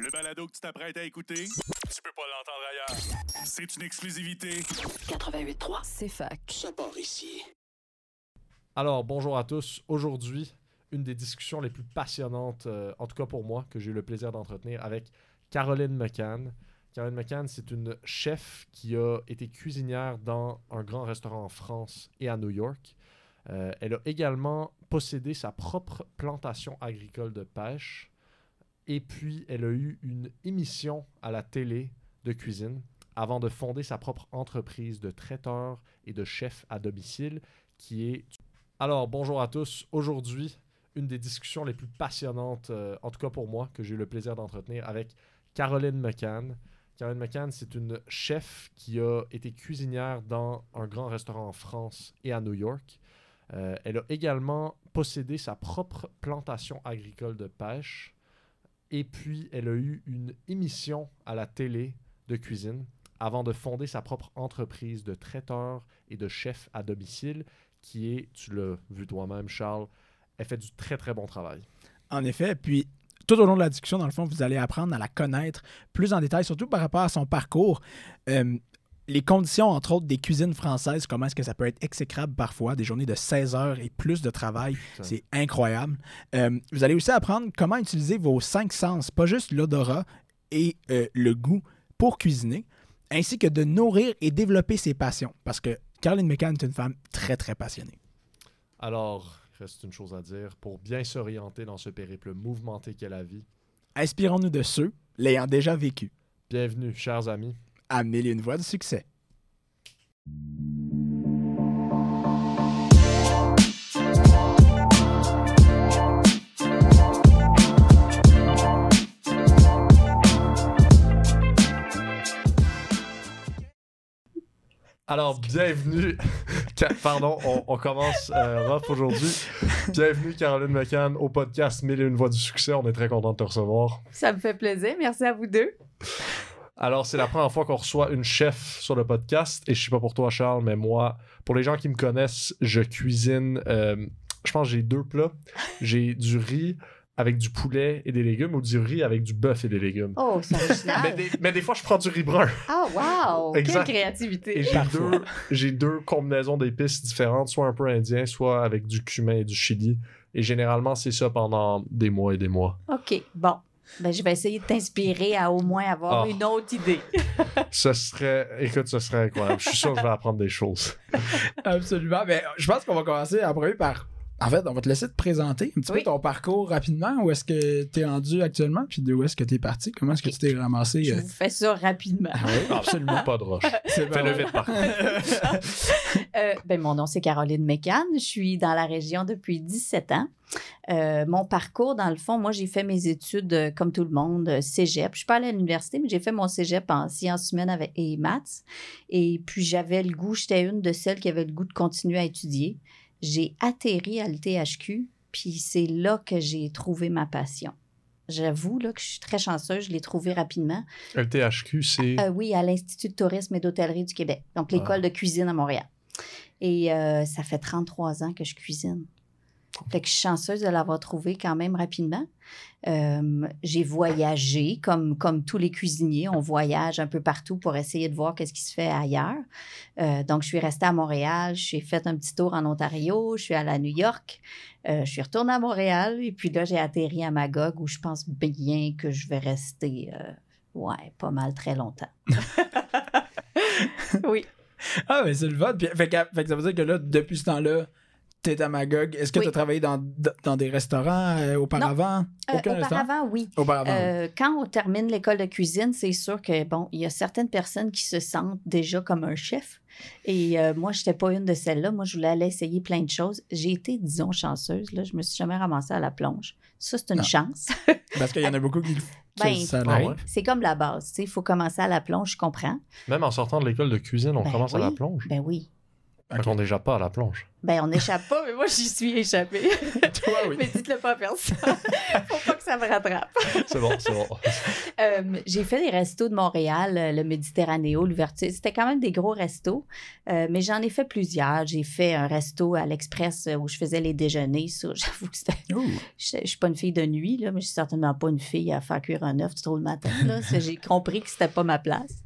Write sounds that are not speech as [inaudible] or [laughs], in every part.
Le balado que tu t'apprêtes à écouter, tu peux pas l'entendre ailleurs. C'est une exclusivité. 88.3, c'est fac. Ça part ici. Alors, bonjour à tous. Aujourd'hui, une des discussions les plus passionnantes, euh, en tout cas pour moi, que j'ai eu le plaisir d'entretenir avec Caroline McCann. Caroline McCann, c'est une chef qui a été cuisinière dans un grand restaurant en France et à New York. Euh, elle a également possédé sa propre plantation agricole de pêche. Et puis, elle a eu une émission à la télé de cuisine avant de fonder sa propre entreprise de traiteur et de chef à domicile qui est... Alors, bonjour à tous. Aujourd'hui, une des discussions les plus passionnantes, euh, en tout cas pour moi, que j'ai eu le plaisir d'entretenir avec Caroline McCann. Caroline McCann, c'est une chef qui a été cuisinière dans un grand restaurant en France et à New York. Euh, elle a également possédé sa propre plantation agricole de pêche. Et puis, elle a eu une émission à la télé de cuisine avant de fonder sa propre entreprise de traiteur et de chef à domicile qui est, tu l'as vu toi-même, Charles, elle fait du très très bon travail. En effet, puis tout au long de la discussion, dans le fond, vous allez apprendre à la connaître plus en détail, surtout par rapport à son parcours. Euh, les conditions, entre autres, des cuisines françaises, comment est-ce que ça peut être exécrable parfois, des journées de 16 heures et plus de travail, c'est incroyable. Euh, vous allez aussi apprendre comment utiliser vos cinq sens, pas juste l'odorat et euh, le goût pour cuisiner, ainsi que de nourrir et développer ses passions, parce que Caroline McCann est une femme très, très passionnée. Alors, il reste une chose à dire. Pour bien s'orienter dans ce périple mouvementé qu'est la vie, Inspirons-nous de ceux l'ayant déjà vécu. bienvenue, chers amis. À mille et une voix de succès. Alors, bienvenue. [laughs] Pardon, on, on commence euh, rough aujourd'hui. Bienvenue, Caroline McCann, au podcast Mille et une voix du succès. On est très content de te recevoir. Ça me fait plaisir. Merci à vous deux. Alors, c'est la première fois qu'on reçoit une chef sur le podcast. Et je sais pas pour toi, Charles, mais moi, pour les gens qui me connaissent, je cuisine. euh, je pense que j'ai deux plats. J'ai du riz avec du poulet et des légumes ou du riz avec du bœuf et des légumes. Oh, c'est Mais des, mais des fois, je prends du riz brun. Ah, wow! Exact. Quelle créativité. Et j'ai deux, j'ai deux combinaisons d'épices différentes, soit un peu indien, soit avec du cumin et du chili. Et généralement, c'est ça pendant des mois et des mois. OK, bon. Ben, je vais essayer de t'inspirer à au moins avoir Ah. une autre idée. [laughs] Ce serait, écoute, ce serait incroyable. Je suis sûr que je vais apprendre des choses. Absolument. Mais je pense qu'on va commencer en premier par. En fait, on va te laisser te présenter un petit Oui. peu ton parcours rapidement. Où est-ce que tu es rendu actuellement? Puis de où est-ce que tu es parti? Comment est-ce que tu t'es ramassé? Je euh? vous fais ça rapidement. Oui, absolument. Pas de roche. [laughs] C'est. Fais-le vite, par contre. [laughs] Euh, ben, mon nom, c'est Caroline Mécan. Je suis dans la région depuis 17 ans. Euh, mon parcours, dans le fond, moi, j'ai fait mes études, euh, comme tout le monde, cégep. Je suis pas allée à l'université, mais j'ai fait mon cégep en sciences humaines avec, et maths. Et puis, j'avais le goût, j'étais une de celles qui avait le goût de continuer à étudier. J'ai atterri à l'THQ, puis c'est là que j'ai trouvé ma passion. J'avoue là, que je suis très chanceuse, je l'ai trouvé rapidement. Le THQ, c'est. Euh, oui, à l'Institut de tourisme et d'hôtellerie du Québec, donc l'école Ah. de cuisine à Montréal. Et euh, ça fait 33 ans que je cuisine. Fait que je suis chanceuse de l'avoir trouvé quand même rapidement. Euh, j'ai voyagé comme, comme tous les cuisiniers. On voyage un peu partout pour essayer de voir qu'est-ce qui se fait ailleurs. Euh, donc, je suis restée à Montréal. J'ai fait un petit tour en Ontario. Je suis allée à New York. Euh, je suis retournée à Montréal. Et puis là, j'ai atterri à Magog où je pense bien que je vais rester, euh, ouais, pas mal très longtemps. [laughs] oui. Ah, mais c'est le vote. fait que ça veut dire que là, depuis ce temps-là, t'es à Magog. Est-ce que Oui. tu as travaillé dans, dans des restaurants euh, auparavant? Euh, Aucun restaurant? auparavant, oui. Auparavant. Euh, quand on termine l'école de cuisine, c'est sûr que, bon, il y a certaines personnes qui se sentent déjà comme un chef. Et euh, moi, je n'étais pas une de celles-là. Moi, je voulais aller essayer plein de choses. J'ai été, disons, chanceuse. Là. Je me suis jamais ramassée à la plonge. Ça, c'est une Non. chance. [laughs] Parce qu'il y en a beaucoup qui, Ben, ah c'est comme la base. tu sais, Il faut commencer à la plonge, je comprends. Même en sortant de l'école de cuisine, on Ben commence à oui. la plonge. Ben oui. Fait qu'on n'est déjà pas à la plonge. Ben, on n'échappe pas, mais moi, j'y suis échappée. [laughs] Toi, oui. mais dites-le pas à personne. [laughs] Faut pas que ça me rattrape. C'est bon, c'est bon. [laughs] Euh, j'ai fait les restos de Montréal, euh, le Méditerranéo, l'ouverture. C'était quand même des gros restos, euh, mais j'en ai fait plusieurs. J'ai fait un resto à l'Express où je faisais les déjeuners. J'avoue que c'était. Je, je suis pas une fille de nuit, là, mais je suis certainement pas une fille à faire cuire un œuf trop le matin. J'ai compris que c'était pas ma place.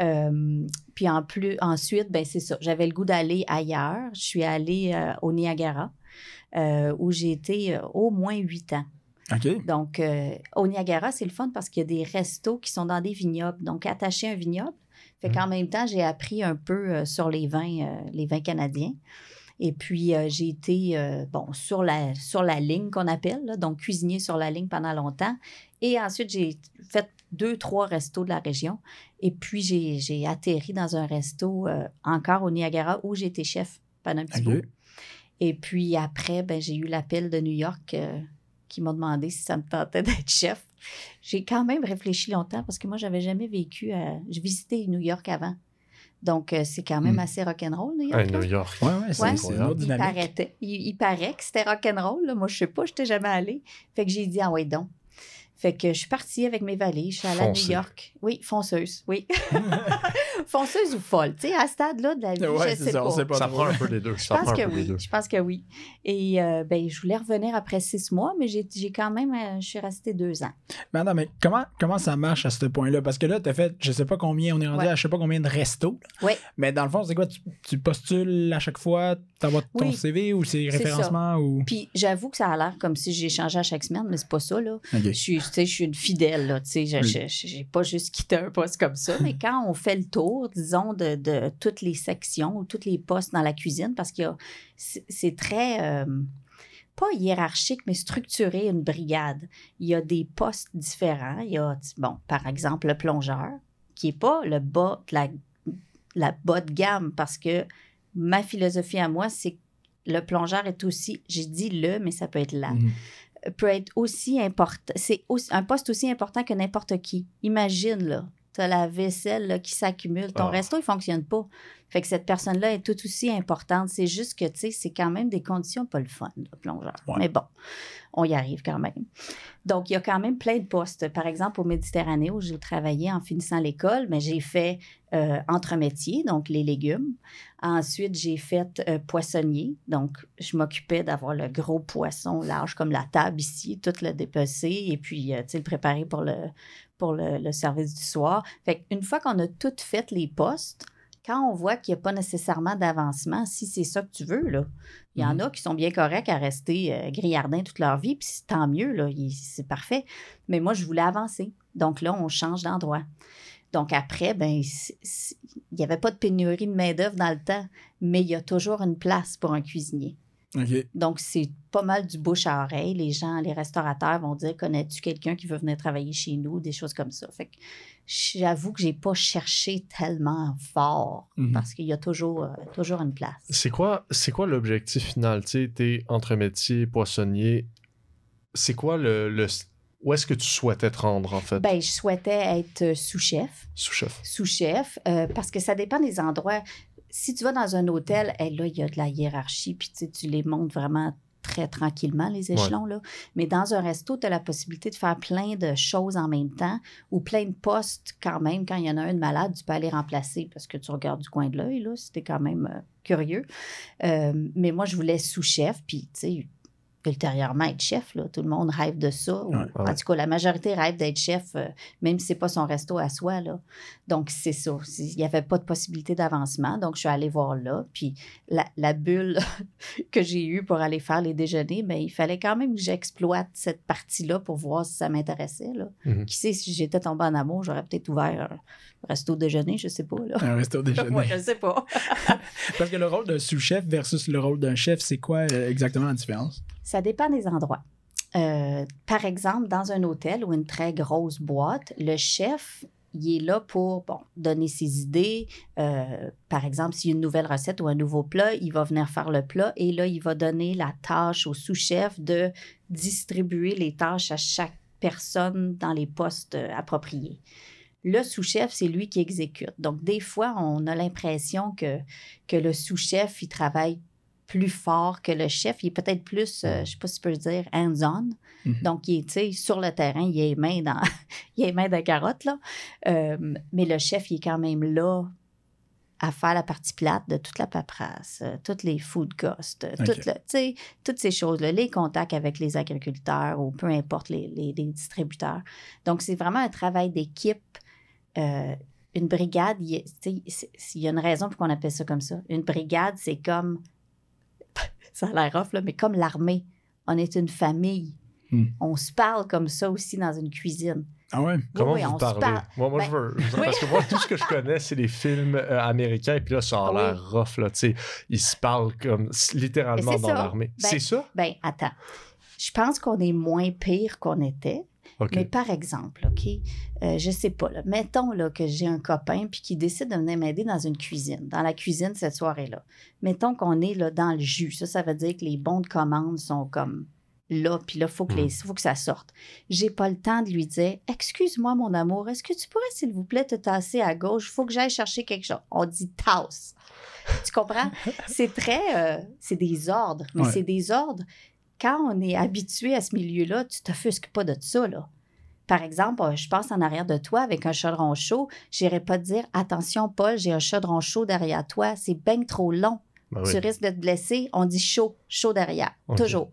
Euh, puis en plus, ensuite, ben c'est ça. J'avais le goût d'aller ailleurs. Je suis allée euh, au Niagara, euh, où j'ai été euh, au moins huit ans. Donc, au Niagara, c'est le fun parce qu'il y a des restos qui sont dans des vignobles. Donc, attaché à un vignoble. Fait qu'en même temps, j'ai appris un peu sur les vins, les vins canadiens. Et puis, euh, j'ai été, euh, bon, sur la, sur la ligne qu'on appelle, là, donc cuisinier sur la ligne pendant longtemps. Et ensuite, j'ai fait deux, trois restos de la région. Et puis, j'ai j'ai atterri dans un resto euh, encore au Niagara où j'étais chef pendant un petit bout. Et puis après, ben, j'ai eu l'appel de New York euh, qui m'a demandé si ça me tentait d'être chef. J'ai quand même réfléchi longtemps parce que moi, j'avais jamais vécu à... J'ai visité New York avant. Donc, euh, c'est quand même Mm. assez rock'n'roll, New York. New York. Ouais, ouais, c'est Ouais. c'est une autre Il dynamique. paraît, il, il paraît que c'était rock'n'roll. là. Moi, je sais pas, je n'étais jamais allée. Fait que j'ai dit, ah ouais, donc. Fait que je suis partie avec mes valises, je suis allée à New. York. Oui, fonceuse, oui. [laughs] fonceuse ou folle, tu sais, à ce stade-là de la vie, Ouais, je c'est sais ça, pas. on sait pas Ça prend un peu des deux. Je pense que oui. Je pense que oui. Et euh, ben, je voulais revenir après six mois, mais j'ai quand même, euh, je suis restée deux ans. Mais attends, mais comment, comment ça marche à ce point-là? Parce que là, tu as fait, je sais pas combien, on est rendu Ouais. à je sais pas combien de restos. Ouais. Mais dans le fond, c'est quoi? Tu, tu postules à chaque fois, ton Oui. CV ou c'est C'est référencement ou? Puis j'avoue que ça a l'air comme si j'ai changé à chaque semaine, mais c'est pas ça, là. Je suis, tu sais, je suis une fidèle, là, tu sais, je- Oui. j'ai pas juste quitté un poste comme ça, mais quand on fait le tour, disons, de, de toutes les sections ou tous les postes dans la cuisine, parce qu'il y a, c'est très, euh, pas hiérarchique, mais structuré, une brigade. Il y a des postes différents. Il y a, bon, par exemple, le plongeur, qui est pas le bas de la, la bas de gamme, parce que ma philosophie à moi, c'est que le plongeur est aussi, j'ai dit le, mais ça peut être là Mhm. peut être aussi important. C'est un poste aussi important que n'importe qui. Imagine, là, tu as la vaisselle là, qui s'accumule. Ton Ah. resto, il fonctionne pas. Fait que cette personne-là est tout aussi importante. C'est juste que, tu sais, c'est quand même des conditions pas le fun, le plongeur. Ouais. Mais bon, on y arrive quand même. Donc, il y a quand même plein de postes. Par exemple, au Méditerranée, où j'ai travaillé en finissant l'école, mais j'ai fait euh, entremétier, donc les légumes. Ensuite, j'ai fait euh, poissonnier. Donc, je m'occupais d'avoir le gros poisson large comme la table ici, tout le dépecer et puis, euh, tu sais, le préparer pour le, pour le, le service du soir. Fait qu'une fois qu'on a tout fait les postes, quand on voit qu'il n'y a pas nécessairement d'avancement, si c'est ça que tu veux, là, il y en Mhm. a qui sont bien corrects à rester euh, grillardins toute leur vie, puis tant mieux, là, c'est parfait. Mais moi, je voulais avancer. Donc là, on change d'endroit. Donc après, ben, il n'y avait pas de pénurie de main-d'œuvre dans le temps, mais il y a toujours une place pour un cuisinier. Donc, c'est pas mal du bouche à oreille. Les gens, les restaurateurs vont dire Connais-tu quelqu'un qui veut venir travailler chez nous? Des choses comme ça. Fait que j'avoue que j'ai pas cherché tellement fort Mhm. parce qu'il y a toujours, euh, toujours une place. C'est quoi, c'est quoi l'objectif final? Tu sais, t'es entremétier, poissonnier. C'est quoi le, le- Où est-ce que tu souhaitais te rendre, en fait, Ben, je souhaitais être euh, sous-chef. sous-chef? Sous-chef, euh, parce que ça dépend des endroits. Si tu vas dans un hôtel, eh, là, il y a de la hiérarchie, puis tu les montes vraiment très tranquillement, les échelons. Là. Mais dans un resto, tu as la possibilité de faire plein de choses en même temps ou plein de postes quand même. Quand il y en a un de malade, tu peux aller remplacer parce que tu regardes du coin de l'œil, là, si t'es quand même euh, curieux. Euh, mais moi, je voulais sous-chef, puis tu sais, ultérieurement être chef, là. Tout le monde rêve de ça. ou- Ouais. En tout cas, la majorité rêve d'être chef, euh, même si c'est pas son resto à soi, là. Donc, c'est ça. Il n'y avait pas de possibilité d'avancement. Donc, je suis allée voir là. Puis, la, la bulle [laughs] que j'ai eue pour aller faire les déjeuners, ben, il fallait quand même que j'exploite cette partie-là pour voir si ça m'intéressait. Là. Mhm. Qui sait, si j'étais tombée en amour, j'aurais peut-être ouvert un resto déjeuner, je sais pas. Là. Un resto [laughs] déjeuner. Ouais, je sais pas. [laughs] Parce que le rôle d'un sous-chef versus le rôle d'un chef, c'est quoi euh, exactement la différence? Ça dépend des endroits. Euh, par exemple, dans un hôtel ou une très grosse boîte, le chef, il est là pour bon, donner ses idées. Euh, par exemple, s'il y a une nouvelle recette ou un nouveau plat, il va venir faire le plat et là, il va donner la tâche au sous-chef de distribuer les tâches à chaque personne dans les postes euh, appropriés. Le sous-chef, c'est lui qui exécute. Donc, des fois, on a l'impression que, que le sous-chef, il travaille plus fort que le chef. Il est peut-être plus, euh, je sais pas si je peux le dire, hands-on. Mhm. Donc, il est, tu sais, sur le terrain, il est main dans, [laughs] il est main de carotte, là. Euh, mais le chef, il est quand même là à faire la partie plate de toute la paperasse, euh, toutes les food costs, euh, Ok. tout le- tu sais, toutes ces choses-là, les contacts avec les agriculteurs ou peu importe les, les- les distributeurs. Donc, c'est vraiment un travail d'équipe. Euh, une brigade, il y a- une raison pour qu'on appelle ça comme ça. Une brigade, c'est comme, [laughs] ça a l'air rough, là, mais comme l'armée. On est une famille. Hmm. On se parle comme ça aussi dans une cuisine. Ah ouais? Comment oui, vous on se parlez? parle. Moi, moi Ben, je veux. je veux- oui. Parce que moi, tout ce que je [laughs] connais, c'est les films euh, américains. Puis là, ça a Oui. l'air rough. Là, tu sais. ils se parlent comme littéralement dans ça. l'armée. Ben, c'est ça? Ben, attends. Je pense qu'on est moins pire qu'on était. Mais par exemple, OK, euh, je sais pas, là, mettons là, que j'ai un copain puis qui décide de venir m'aider dans une cuisine, dans la cuisine cette soirée-là. Mettons qu'on est là, dans le jus. Ça, ça veut dire que les bons de commande sont comme là, puis là, il faut, que Hmm. les- faut que ça sorte. J'ai pas le temps de lui dire Excuse-moi, mon amour, est-ce que tu pourrais, s'il vous plaît, te tasser à gauche? Il faut que j'aille chercher quelque chose. On dit tasse. Tu comprends? [laughs] C'est très. euh, c'est des ordres, mais Ouais. c'est des ordres. Quand on est habitué à ce milieu-là, tu t'offusques pas de ça, là. Par exemple, euh, je passe en arrière de toi avec un chaudron chaud. J'irai pas te dire Attention, Paul, j'ai un chaudron chaud derrière toi. C'est bien trop long. Ben oui. Tu risques de te blesser. On dit chaud, chaud derrière. Toujours.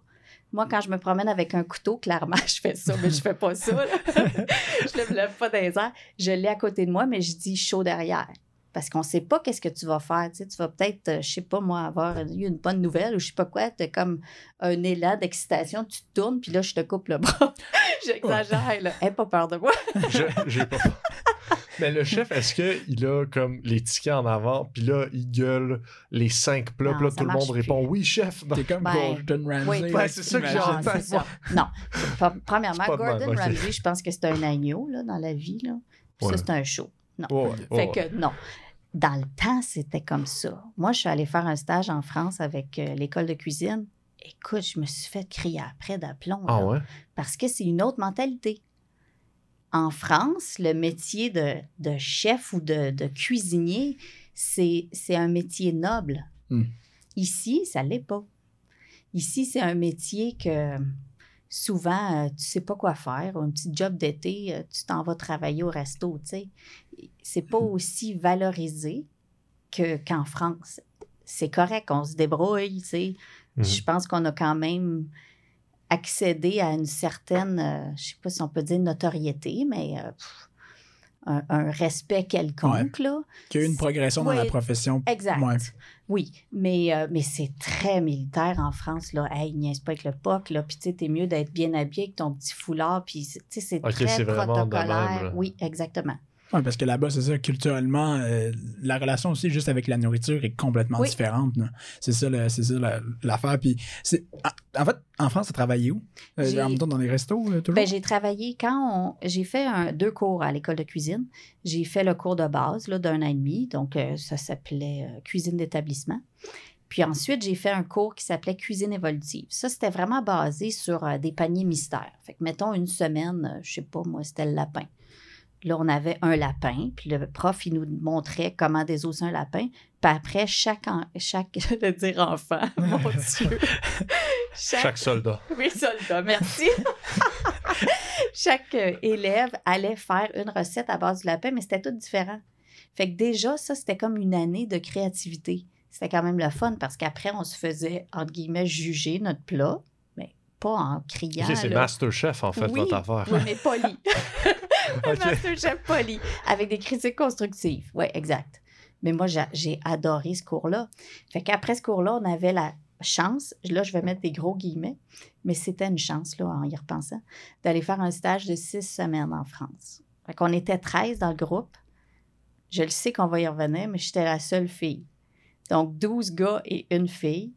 Moi, quand je me promène avec un couteau, clairement, [laughs] je fais ça, mais je fais pas ça. [laughs] je ne me lève pas dans les airs. Je l'ai à côté de moi, mais je dis chaud derrière. Parce qu'on ne sait pas qu'est-ce que tu vas faire. Tu, sais, tu vas peut-être, euh, je sais pas moi, avoir eu une bonne nouvelle ou je sais pas quoi. Tu as comme un élan d'excitation, tu te tournes, puis là, je te coupe le bras. [laughs] J'exagère, là. Pas peur de moi. [laughs] Je- J'ai pas. Mais le chef, est-ce qu'il a comme les tickets en avant, puis là, il gueule les cinq plats, Non, puis là, tout le monde répond oui, chef. Non. T'es comme Ben, Gordon Ramsay. oui, c'est ça que j'ai Non, entendu. c'est ça. Non. Pre- Premièrement, Gordon. Ramsay, je pense que c'est un agneau là, dans la vie. Là. Ouais. Ça, c'est un show. Non. Fait que non. Dans le temps, c'était comme ça. Moi, je suis allée faire un stage en France avec euh, l'école de cuisine. Écoute, je me suis fait crier après d'aplomb. Ah ouais? Parce que c'est une autre mentalité. En France, le métier de, de chef ou de, de cuisinier, c'est c'est un métier noble. Hmm. Ici, ça ne l'est pas. Ici, c'est un métier que souvent, euh, tu sais pas quoi faire. Un petit job d'été, euh, tu t'en vas travailler au resto, tu sais. C'est pas aussi valorisé que- qu'en France. C'est correct, on se débrouille, tu sais. Mhm. Je pense qu'on a quand même accédé à une certaine, euh, je sais pas si on peut dire notoriété, mais euh, pff, un, un respect quelconque, là. Qu'il y a eu une progression dans Oui, la profession. Exact. Ouais. Oui, mais, euh, mais c'est très militaire en France, là. Hey, niaise pas avec le POC, là. Puis, tu sais, t'es mieux d'être bien habillé avec ton petit foulard. Puis, c'est- tu sais, c'est très vraiment protocolaire. oui, exactement. Ouais, parce que là-bas, c'est ça, culturellement, euh, la relation aussi juste avec la nourriture est complètement Oui. différente. C'est ça, le- c'est ça la- l'affaire. Puis, c'est- en- fait, en France, t'as travaillé où? Euh, en même temps, dans les restos, euh, toujours? Ben, j'ai travaillé quand on- j'ai fait un- deux cours à l'école de cuisine. J'ai fait le cours de base là, d'un an et demi, donc ça s'appelait cuisine d'établissement. Puis ensuite, j'ai fait un cours qui s'appelait cuisine évolutive. Ça, c'était vraiment basé sur des paniers mystères. Fait que, mettons, une semaine, je sais pas, moi, c'était le lapin. Là, on avait un lapin, puis le prof, il nous montrait comment désosser un lapin. Puis après, chaque, en- chaque [laughs] je veux dire enfant, [laughs] mon Dieu. Chaque soldat. [laughs] Oui, soldat, merci. Chaque euh, élève allait faire une recette à base du lapin, mais c'était tout différent. Fait que déjà, ça, c'était comme une année de créativité. C'était quand même le fun parce qu'après, on se faisait, entre guillemets, juger notre plat, mais pas en criant. C'est. Masterchef, en fait, Oui, votre affaire. Oui, mais poli. [laughs] Ok. Masterchef poli, avec des critiques constructives. Oui, exact. Mais moi, j'ai- adoré ce cours-là. Fait qu'après ce cours-là, on avait la chance, là, je vais mettre des gros guillemets, mais c'était une chance, là, en y repensant, d'aller faire un stage de six semaines en France. Fait qu'on était 13 dans le groupe. Je le sais qu'on va y revenir, mais j'étais la seule fille. Donc, 12 gars et une fille.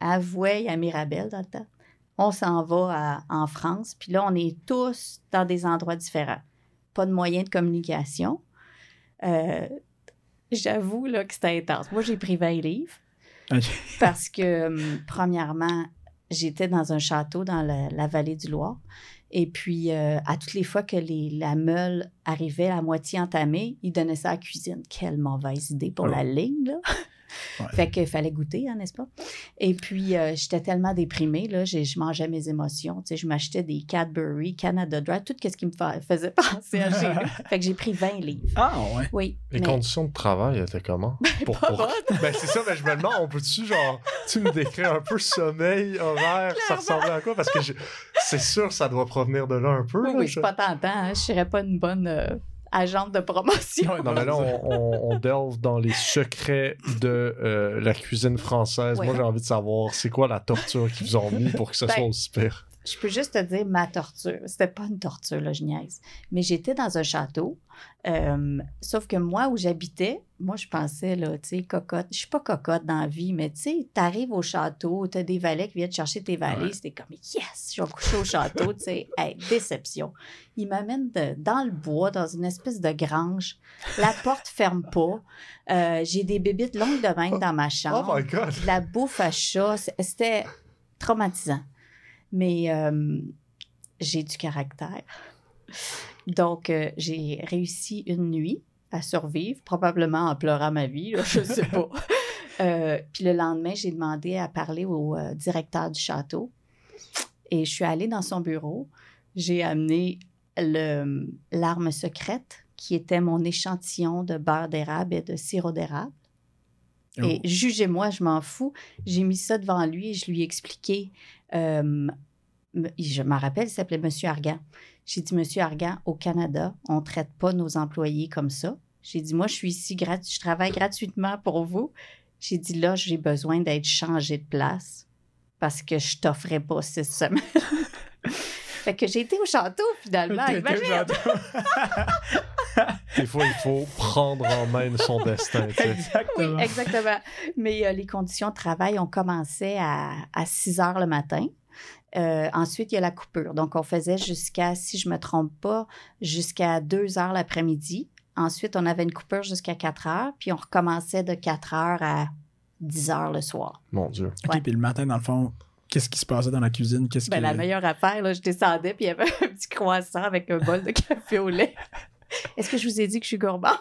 Avoué à Mirabel dans le temps. On s'en va à- en France, puis là, on est tous dans des endroits différents. Pas de moyens de communication. Euh, J'avoue là, que c'était intense. Moi, j'ai pris 20 livres parce que, hum, premièrement, j'étais dans un château dans la, la vallée du Loire. Et puis, euh, à toutes les fois que les, la meule arrivait à moitié entamée, ils donnaient ça à la cuisine. Quelle mauvaise idée pour Oh. la ligne, là. Ouais. Fait qu'il fallait goûter, hein, n'est-ce pas? Et puis, euh, j'étais tellement déprimée, là, je mangeais mes émotions. Tu sais, je m'achetais des Cadbury, Canada Dry, tout ce qui me fa- faisait [laughs] penser à chez. [laughs] Fait que j'ai pris 20 livres. Ah, ouais. Oui. Les mais- conditions de travail étaient comment? Pour, pas pour-. Ben c'est ça, mais je me demande, on peut-tu genre, tu me décris un peu sommeil, horaire, ça ressemblait à quoi? Parce que c'est sûr ça doit provenir de là un peu. Oui, là, oui, je- c'est pas tentant. Hein? Je serais pas une bonne euh, agente de promotion. Non, mais là, [laughs] on, on- on delve dans les secrets de euh, la cuisine française. Ouais. Moi, j'ai envie de savoir, c'est quoi la torture qu'ils vous ont mis pour que ce Ben, soit aussi pire? Je peux juste te dire ma torture. C'était pas une torture, là, je niaise. Mais j'étais dans un château. euh, sauf que moi, où j'habitais, moi, je pensais, là, tu sais, cocotte. Je suis pas cocotte dans la vie, mais tu sais, t'arrives au château, t'as des valets qui viennent chercher tes valets. Ouais. C'était comme, yes, je vais coucher au château, tu sais. Hey, déception. Ils m'amènent dans le bois, dans une espèce de grange. La porte ferme pas. Euh, J'ai des bébites longues de même dans ma chambre Oh my god! de la bouffe à chat. C'était traumatisant. Mais euh, j'ai du caractère. Donc, euh, j'ai réussi une nuit à survivre, probablement en pleurant ma vie, là, je ne sais pas. [laughs] Euh, puis le lendemain, j'ai demandé à parler au directeur du château. Et je suis allée dans son bureau. J'ai amené l'arme secrète qui était mon échantillon de beurre d'érable et de sirop d'érable. Oh. Et jugez-moi, je m'en fous. J'ai mis ça devant lui et je lui ai expliqué. Euh, je m'en rappelle, il s'appelait Monsieur Argan. J'ai dit, Monsieur Argan, au Canada, on ne traite pas nos employés comme ça. J'ai dit, moi, je suis ici, je travaille gratuitement pour vous. J'ai dit, là, j'ai besoin d'être changé de place parce que je t'offrais pas six semaines. [laughs] fait que j'ai été au château, finalement. Au Imagine! château. [laughs] Des fois, il faut prendre en main son destin. tu sais. Exactement. Oui, exactement. Mais euh, les conditions de travail, on commençait à, à 6 heures le matin. Euh, ensuite, il y a la coupure. Donc, on faisait jusqu'à, si je ne me trompe pas, jusqu'à 2 heures l'après-midi. Ensuite, on avait une coupure jusqu'à 4 heures, puis on recommençait de 4 heures à 10 heures le soir. Mon Dieu. Ouais. puis le matin, dans le fond, qu'est-ce qui se passait dans la cuisine? Qu'est-ce Ben, que... la meilleure affaire, là, je descendais, puis il y avait [laughs] un petit croissant avec un bol de café au lait. Est-ce que je vous ai dit que je suis gourmande?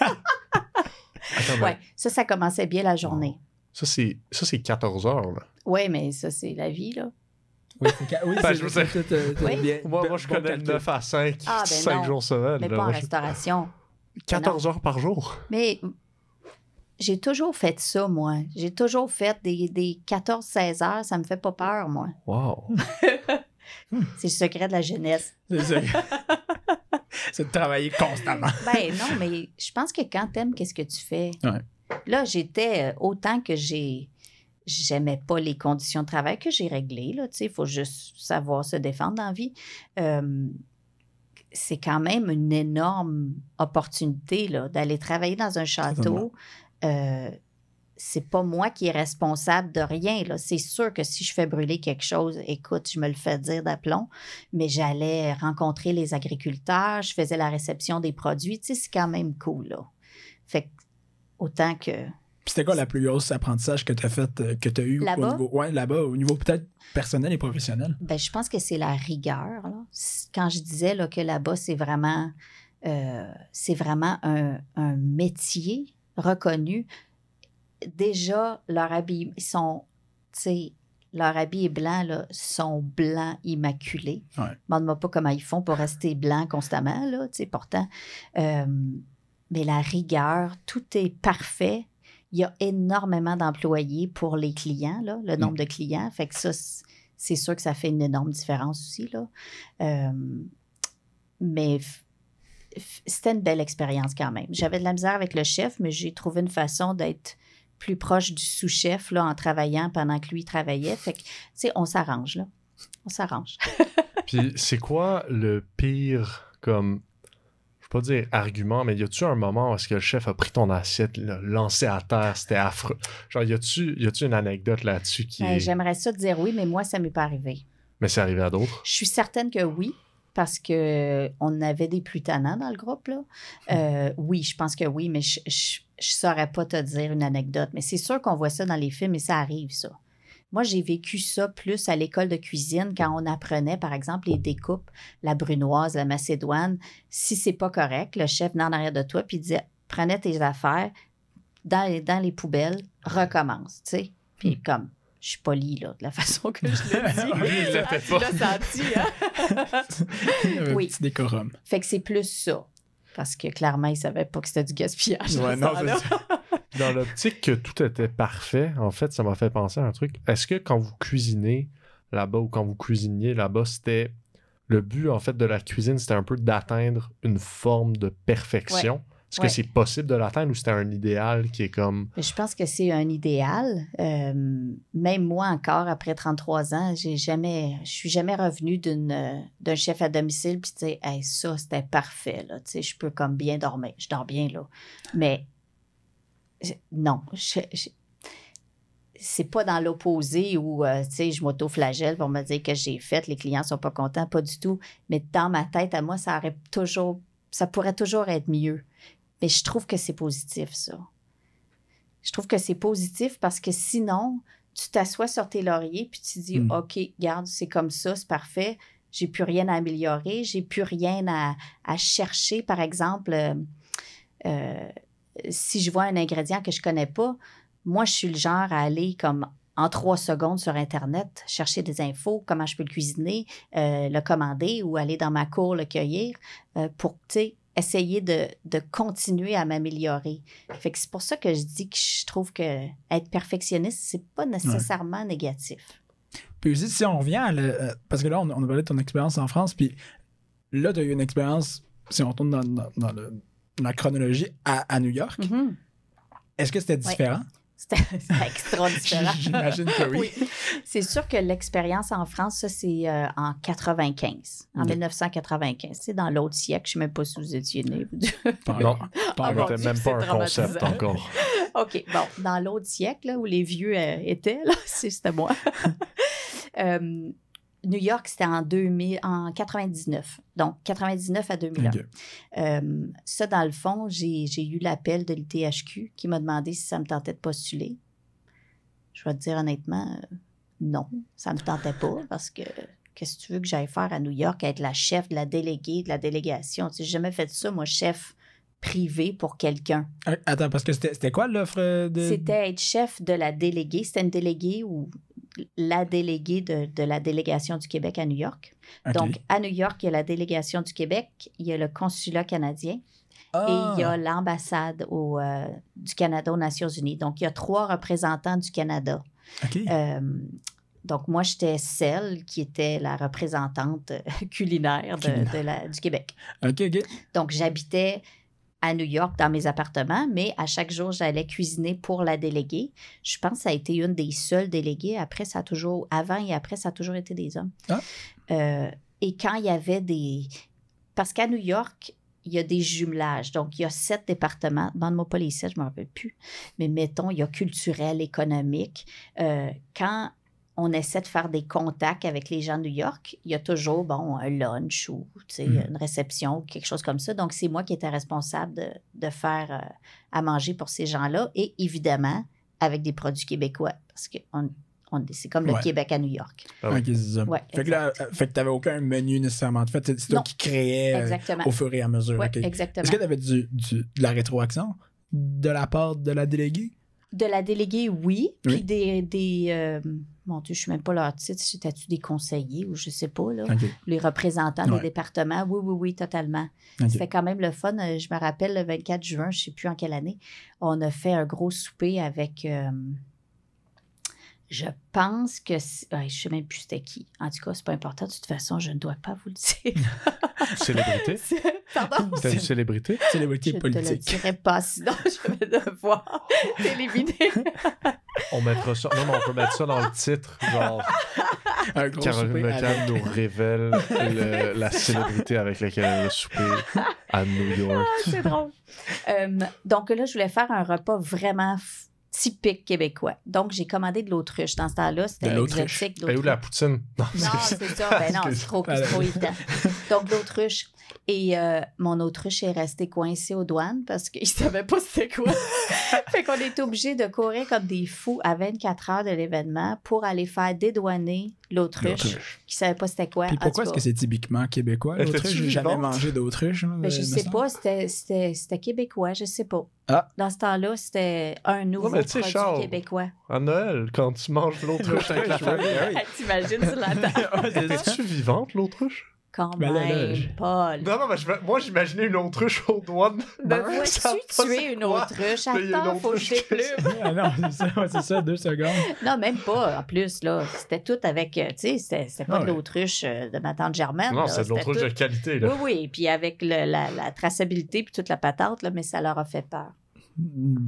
Attends, mais Oui, ça, ça commençait bien la journée. ça, c'est, ça, c'est 14 heures. Là. Oui, mais ça, c'est la vie, là. Oui, oui, Ben, c'est je Oui. bien- Moi, moi je bon connais le calcul. 9 à 5, Ah, ben 5 non. jours semaine. Mais là. pas en restauration. 14 heures par jour. Mais j'ai toujours fait ça, moi. J'ai toujours fait des, des 14-16 heures. Ça me fait pas peur, moi. Wow. [laughs] C'est le secret de la jeunesse. C'est [laughs] de travailler constamment. [laughs] Ben non, mais je pense que quand t'aimes, qu'est-ce que tu fais? Ouais. Là, j'étais, euh, autant que j'ai... J'aimais pas les conditions de travail que j'ai réglées, là, il faut juste savoir se défendre dans la vie. Euh, c'est quand même une énorme opportunité, là, d'aller travailler dans un château. Euh, c'est pas moi qui est responsable de rien. Là. C'est sûr que si je fais brûler quelque chose, écoute, je me le fais dire d'aplomb, mais j'allais rencontrer les agriculteurs, je faisais la réception des produits. Tu sais, c'est quand même cool, là. Fait que, autant que... Puis c'était quoi la plus grosse apprentissage que tu as fait, euh, que tu as eu Là-bas? au niveau, ouais, là-bas, au niveau peut-être personnel et professionnel? Ben, je pense que c'est la rigueur. là. Quand je disais là, que là-bas, c'est vraiment, euh, c'est vraiment un, un métier reconnu, déjà, leur habit, ils sont, tu sais, leur habit est blanc, là, sont blancs immaculés. Ouais. Demande-moi pas comment ils font pour rester blancs constamment, là, tu sais, pourtant. Euh, mais la rigueur, tout est parfait. Il y a énormément d'employés pour les clients, là, le nombre de clients. Fait que ça, c'est sûr que ça fait une énorme différence aussi, là. Euh, mais c'était une belle expérience quand même. J'avais de la misère avec le chef, mais j'ai trouvé une façon d'être plus proche du sous-chef là, en travaillant pendant que lui travaillait. Fait que, tu sais, on s'arrange, là. On s'arrange. [laughs] Puis c'est quoi le pire comme je peux pas dire argument, mais y a-tu un moment où est-ce que le chef a pris ton assiette, l'a lancé à terre, c'était affreux? Genre y a-tu y a-tu une anecdote là-dessus qui Ben, est... J'aimerais ça te dire oui, mais moi, ça m'est pas arrivé. Mais c'est arrivé à d'autres? Je suis certaine que oui, parce que on avait des plus tannants dans le groupe. Là. Euh, oui, je pense que oui, mais je ne saurais pas te dire une anecdote. Mais c'est sûr qu'on voit ça dans les films et ça arrive, ça. Moi, j'ai vécu ça plus à l'école de cuisine quand on apprenait, par exemple, les découpes, la brunoise, la macédoine. Si c'est pas correct, le chef venait en arrière de toi puis il disait prenez tes affaires, dans, les- dans les poubelles, recommence, tu sais. Puis Hmm. comme, je suis polie, là, de la façon que je le [laughs] dis. Lui, il l'a fait Tu l'as senti, hein? [laughs] Il avait Oui. petit décorum. Fait que c'est plus ça. Parce que clairement, ils savaient pas que c'était du gaspillage. Ouais, à ce non, temps-là. c'est ça. [laughs] Dans l'optique que tout était parfait, en fait, ça m'a fait penser à un truc. Est-ce que quand vous cuisinez là-bas ou quand vous cuisiniez là-bas, c'était le but en fait de la cuisine, c'était un peu d'atteindre une forme de perfection? Est-ce Ouais. que c'est possible de l'atteindre ou c'était un idéal qui est comme Je pense que c'est un idéal. Euh, même moi encore, après 33 ans, j'ai jamais, je suis jamais revenue d'une, d'un chef à domicile puis tu sais, Hey, ça c'était parfait là. Tu sais, je peux comme bien dormir, je dors bien là. Mais non, je, je- c'est pas dans l'opposé où euh, tu sais, je m'auto-flagelle pour me dire que j'ai fait, les clients sont pas contents, pas du tout. Mais dans ma tête à moi, ça aurait toujours, ça pourrait toujours être mieux. Mais je trouve que c'est positif ça. Je trouve que c'est positif parce que sinon, tu t'assois sur tes lauriers puis tu dis Mm. OK, garde, c'est comme ça, c'est parfait. J'ai plus rien à améliorer, j'ai plus rien à, à chercher. Par exemple, euh, euh, si je vois un ingrédient que je connais pas, moi, je suis le genre à aller comme en trois secondes sur Internet, chercher des infos, comment je peux le cuisiner, euh, le commander ou aller dans ma cour le cueillir euh, pour, tu sais, essayer de, de continuer à m'améliorer. Fait que c'est pour ça que je dis que je trouve que être perfectionniste, c'est pas nécessairement négatif. Puis aussi, si on revient à le- euh, parce que là, on, on a parlé de ton expérience en France, puis là, tu as eu une expérience, si on retourne dans, dans- dans le- dans la chronologie, à, à New York. Mhm. Est-ce que c'était différent? C'était [laughs] extra différent. J'imagine que oui. C'est sûr que l'expérience en France, ça, c'est euh, en 95, en Ok. 1995. C'est dans l'autre siècle. Je ne sais même pas si vous étiez nés. [laughs] Pas Non. Ah bon. même pas un concept encore. [laughs] OK, bon, dans l'autre siècle, là, où les vieux euh, étaient, là, c'est- c'était moi. Euh, New York, c'était en, 2000, en 99. Donc, 99 à 2001. Ok. Euh, ça, dans le fond, j'ai eu l'appel de l'ITHQ qui m'a demandé si ça me tentait de postuler. Je vais te dire honnêtement, euh, non, ça me tentait pas parce que qu'est-ce que tu veux que j'aille faire à New York, être la chef de la déléguée, de la délégation? Tu sais, j'ai jamais fait ça, moi, chef privé pour quelqu'un. Euh, Attends, parce que c'était c'était quoi l'offre de. C'était être chef de la déléguée. C'était une déléguée ou la déléguée de, de la délégation du Québec à New York. Donc, à New York, il y a la délégation du Québec, il y a le consulat canadien Ah! et il y a l'ambassade au, euh, du Canada aux Nations Unies. Donc, il y a trois représentants du Canada. Euh, donc, moi, j'étais celle qui était la représentante [laughs] culinaire, de- Culinaire. de la- du Québec. Donc, j'habitais à New York dans mes appartements, mais à chaque jour, j'allais cuisiner pour la déléguée. Je pense que ça a été une des seules déléguées. Après, ça a toujours, avant et après, ça a toujours été des hommes. Ah. Euh, et quand il y avait des. Parce qu'à New York, il y a des jumelages. Donc, il y a sept départements. Demande-moi pas les sept, je ne me rappelle plus. Mais mettons, il y a culturel, économique. Euh, quand on essaie de faire des contacts avec les gens de New York, il y a toujours, bon, un lunch ou tu sais, Mhm. une réception ou quelque chose comme ça. Donc, c'est moi qui étais responsable de, de faire euh, à manger pour ces gens-là et évidemment avec des produits québécois parce que on, on- c'est comme le Ouais. Québec à New York. Ah oui. Ça. Ouais, fait que là, euh, fait que t'avais aucun menu nécessairement de fait. C'est toi Non. qui créais euh, au fur et à mesure. Ouais, exactement. Est-ce que t'avais du, du- de la rétroaction de la part de la déléguée? De la déléguée, oui. Puis des. des euh, mon Dieu, je ne sais même pas leur titre. C'était-tu des conseillers ou je sais pas, là. Les représentants Ouais. des départements? Oui, oui, oui, totalement. Ok. C'était quand même le fun. Euh, Je me rappelle le 24 juin, je ne sais plus en quelle année, on a fait un gros souper avec. euh, je pense que. c'est- ouais, je ne sais même plus c'était qui. En tout cas, c'est pas important. De toute façon, je ne dois pas vous le dire. [laughs] Célébrité? [laughs] Pardon? C'était une célébrité? Célébrité Je ne te le politique. dirai pas, sinon je vais devoir [laughs] t'éliminer. On mettra ça. Non, mais on peut mettre ça dans le titre. Genre, Un gros Caroline souper McCann avec- nous révèle le- la célébrité avec laquelle elle a soupé à New York. C'est drôle. Euh, donc là, je voulais faire un repas vraiment typique québécois. Donc, j'ai commandé de l'autruche. Dans ce temps-là, c'était exotique. Et où la poutine? Non, Non, c'est ça. [laughs] Ben non, c'est trop, trop évident. Donc, l'autruche. Et euh, mon autruche est resté coincé aux douanes parce qu'il ne savait pas c'était quoi. [laughs] fait qu'on était obligé de courir comme des fous à 24 heures de l'événement pour aller faire dédouaner L'autruche. Qui savait pas c'était quoi. Puis pourquoi est-ce que c'est typiquement québécois, l'autruche? J'ai jamais mangé d'autruche. ben, je sais pas, c'était- c'était c'était québécois, je sais pas. Ah. Dans ce temps-là, c'était un nouveau mais tu sais, produit Charles, québécois. À Noël, quand tu manges [laughs] l'autruche avec la famille. T'imagines sur la table? Ouais, c'est ça. [laughs] Est-tu vivante, l'autruche? Quand Ben là, là, même, Paul. Non, non, mais je- moi, j'imaginais une autruche aux douanes. Ben, Ça vois-tu passe tuer une autruche? Attends, faut que je déplume. Ah non, c'est ça, ouais, c'est ça, deux secondes. Non, même pas. En plus, là, c'était tout avec, euh, tu sais, c'était c'était pas Ah de l'autruche euh, de ma tante Germaine. Non, c'est de l'autruche de qualité, là. Oui, oui, puis avec le- la, la traçabilité puis toute la patente, là, mais ça leur a fait peur.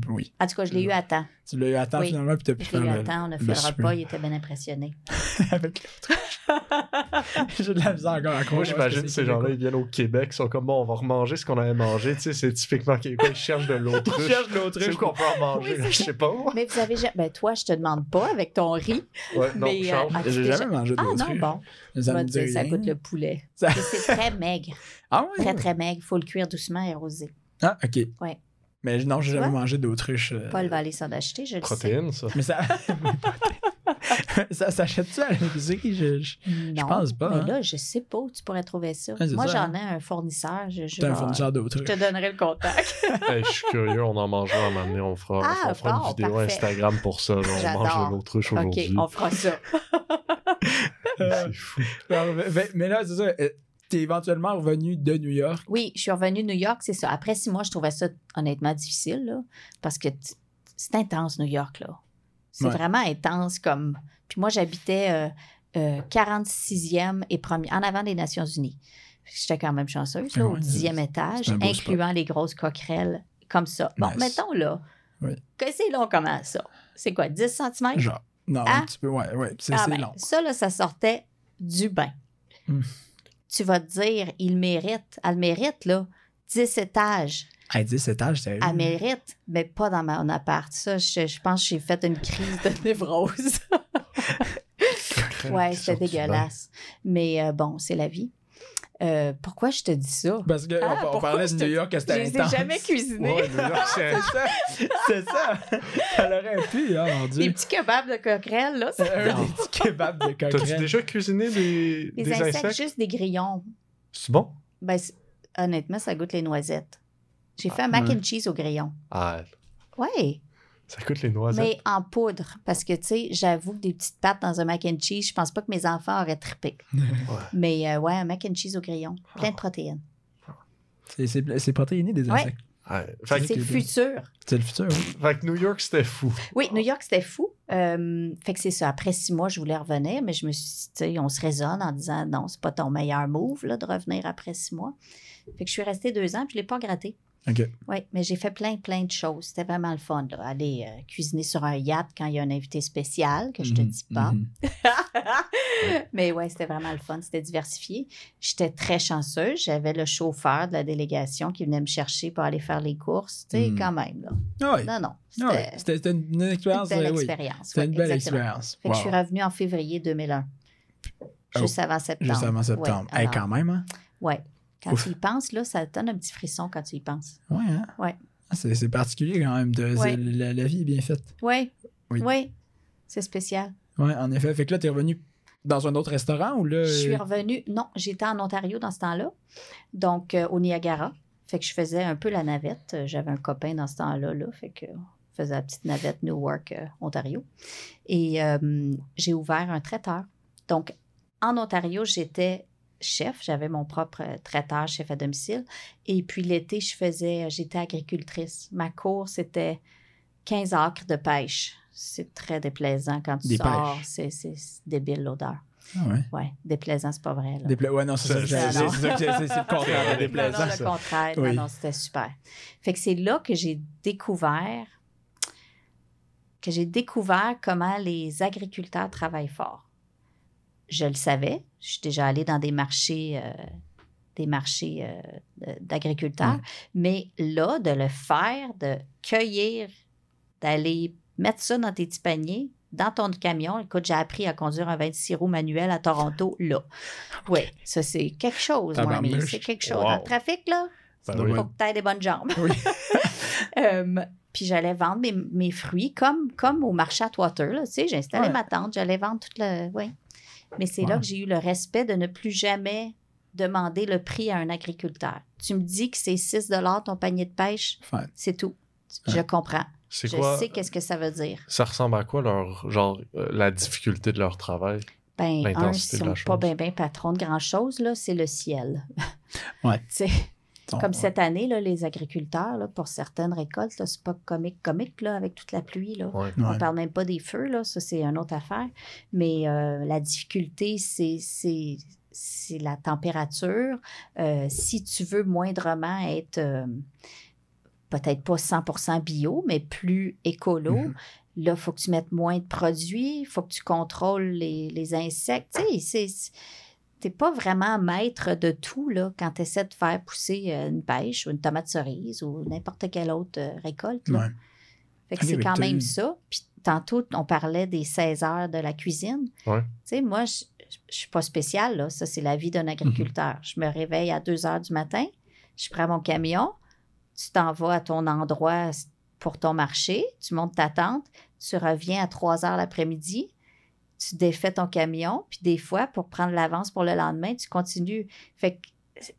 Oui. En tout cas, je l'ai eu à temps. Tu l'as eu à temps Oui. finalement, puis t'as pu Je l'ai faire eu à temps, on a fait le repas, il était bien impressionné. [laughs] avec l'autruche. [laughs] J'ai de la misère encore à croire. Moi, que j'imagine ces gens-là, ils viennent au Québec, ils sont comme, bon, on va remanger ce qu'on avait mangé. Tu sais, c'est typiquement québécois, ils cherchent de Ils l'autruche. cherchent de C'est l'autruche. qu'on peut en manger, Oui, Je sais pas. Mais vous avez jamais. Ben, toi, je te demande pas avec ton riz. Ouais, non, mais, euh, Charles. ah, J'ai jamais ja- mangé Ah d'autruche. non, bon. Ça me ça goûte le poulet. C'est très maigre. [laughs] Ah ouais? Très, très maigre. Il faut le cuire doucement et arroser. Ah, OK. Ouais. Mais non, j'ai jamais mangé d'autruche. euh, Paul va aller s'en acheter, je le sais. Protéines, ça. Mais ça... [laughs] ça s'achète-tu à l'épicerie? Je, je... Non, pense pas, Mais hein. là, je sais pas où tu pourrais trouver ça. Ouais, c'est Moi, ça, j'en hein. ai un fournisseur. Je, je T'es un vais- fournisseur d'autruche. Je te donnerai le contact. [laughs] Hey, je suis curieux, on en mangera à un moment donné, on fera, Ah, on fera bon, une vidéo parfait. Instagram pour ça. là, on J'adore. mange de l'autruche OK, aujourd'hui. on fera ça. [laughs] C'est fou. Alors, mais- mais- Mais là, c'est ça. euh, T'es éventuellement revenu de New York. Oui, je suis revenue de New York, c'est ça. Après six mois, je trouvais ça honnêtement difficile, là, parce que c'est intense, New York, là. C'est Ouais. vraiment intense comme... Puis moi, j'habitais euh, euh, 46e et premier, en avant des Nations Unies. J'étais quand même chanceuse, là, Ah au ouais, 10e c'est- étage, incluant les grosses coquerelles comme ça. Bon, Nice. mettons là, Oui. que c'est long comment ça? C'est quoi, 10 cm? Genre. Non, un petit peu, ouais, ouais. C'est Ah ben, long. Ça, là, ça sortait du bain. Hmm. Tu vas te dire, il mérite. Elle mérite, là, 10 étages. À 17 âges, c'est. Elle mérite, mais pas dans mon appart. Ça, je, je pense que j'ai fait une crise de [laughs] névrose. [laughs] ouais, c'était dégueulasse. Mais euh, bon, c'est la vie. Euh, pourquoi je te dis ça? Parce qu'on Ah, on parlait je de te- New York, Je c'était les ai intense. jamais cuisinés. Ouais, New York, [laughs] c'est ça. C'est ça. Elle aurait pu, hein, mon Des Dieu. petits kebabs de coquerelles, là. ça- Un des petits kebabs de T'as-tu coquerelle. déjà cuisiné des, Les des insectes, insectes? juste des grillons. C'est bon? Ben, honnêtement, ça goûte les noisettes. J'ai fait un mac ouais. and cheese au grillon. Ah, Oui, ça coûte les noisettes. mais en poudre. Parce que, tu sais, j'avoue que des petites pâtes dans un mac and cheese, je pense pas que mes enfants auraient trippé. Mais euh, ouais, un mac and cheese au grillon. Plein de protéines. C'est- C'est c'est protéiné des insectes. Ouais. C'est le futur. C'est le futur, oui. fait que New York, c'était fou. Oui, New York, c'était fou. Euh, fait que c'est ça. Après six mois, je voulais revenir, mais je me suis dit, tu sais, on se raisonne en disant, non, c'est pas ton meilleur move, là, de revenir après six mois. Fait que je suis restée deux ans, puis je l'ai pas gratté. OK. Oui, mais j'ai fait plein, plein de choses. C'était vraiment le fun, là. Aller euh, cuisiner sur un yacht quand il y a un invité spécial, que je te Mhm, dis pas. mhm. [laughs] mais ouais, c'était vraiment le fun. C'était diversifié. J'étais très chanceuse. J'avais le chauffeur de la délégation qui venait me chercher pour aller faire les courses. Tu sais, Mhm. quand même, là. Ah. Non, non. Ah C'était une, une une expérience. belle euh, oui. expérience. C'était une belle exactement. expérience. Fait que je suis revenue en février 2001. Oh, Juste avant septembre. Juste avant septembre. Ouais, Hey, alors, quand même, hein? ouais. Quand Ouf. tu y penses, là, ça donne un petit frisson quand tu y penses. Ouais, hein? Ouais. Ah, C'est particulier quand même. De, Ouais. la, la vie est bien faite. Oui. Oui. Oui. C'est spécial. Ouais, en effet. Fait que là, t'es revenu dans un autre restaurant ou là. Je suis euh, revenue. Non, j'étais en Ontario dans ce temps-là. Donc, euh, au Niagara. Fait que je faisais un peu la navette. Euh, J'avais un copain dans ce temps-là. Là, fait que on faisait la petite navette Newark, euh, Ontario. Et euh, j'ai ouvert un traiteur. Donc, en Ontario, j'étais chef. J'avais mon propre euh, traiteur, chef à domicile. Et puis, l'été, je faisais, j'étais agricultrice. Ma course, c'était 15 acres de pêche. C'est très déplaisant quand tu Des sors. C'est c'est débile l'odeur. Ah ouais? Ouais, déplaisant, c'est pas vrai. Là. Dépla- Ouais, non, c'est ça. C'est- C'est c'est- c'est- c'est ça que c'est- c'est- c'est le contraire Non, déplaisant. non, le contraire. Oui. Non, non, c'était super. Fait que c'est là que j'ai découvert que j'ai découvert comment les agriculteurs travaillent fort. Je le savais. Je suis déjà allée dans des marchés, euh, des marchés euh, d'agriculteurs. Mais là, de le faire, de cueillir, d'aller mettre ça dans tes petits paniers, dans ton camion. Écoute, j'ai appris à conduire un 26 roues manuel à Toronto, là. Oui, ça, c'est quelque chose, ami. Tabarnouche. C'est quelque chose. Wow. Dans le trafic, là, doit faut que tu aies des bonnes jambes. Oui. [laughs] Puis j'allais vendre mes, mes fruits comme, comme au marché à Water. Là, tu sais, j'ai installé Ouais. ma tente, j'allais vendre toute le. Oui. Mais c'est là que j'ai eu le respect de ne plus jamais demander le prix à un agriculteur. Tu me dis que c'est 6 ton panier de pêche, Fine. c'est tout. Je comprends. C'est Je quoi sais qu'est-ce que ça veut dire. Ça ressemble à quoi leur genre euh, la difficulté de leur travail? Ben, un, de la pas chose? bien ben patrons de grand-chose, là, c'est le ciel. Ouais. [laughs] Comme ouais. cette année, là, les agriculteurs, là, pour certaines récoltes, c'est pas comique, comique, là, avec toute la pluie, là. Ouais. Ouais. On parle même pas des feux, là, ça c'est une autre affaire. Mais euh, la difficulté, c'est, c'est, c'est la température. Euh, si tu veux moindrement être euh, peut-être pas 100% bio, mais plus écolo, Mhm. là, il faut que tu mettes moins de produits, il faut que tu contrôles les, les insectes. Tu sais, c'est... T'es pas vraiment maître de tout là, quand tu essaies de faire pousser euh, une pêche ou une tomate cerise ou n'importe quelle autre euh, récolte. là. Ouais. Fait que Ok, c'est quand même ça. Puis tantôt, on parlait des 16 heures de la cuisine. Ouais. Tu sais, moi, je je suis pas spéciale, là. Ça, c'est la vie d'un agriculteur. Je me réveille à 2 heures du matin, je prends mon camion, tu t'en vas à ton endroit pour ton marché, tu montes ta tente, tu reviens à 3 heures l'après-midi, tu défais ton camion, puis des fois, pour prendre l'avance pour le lendemain, tu continues. Fait que, tu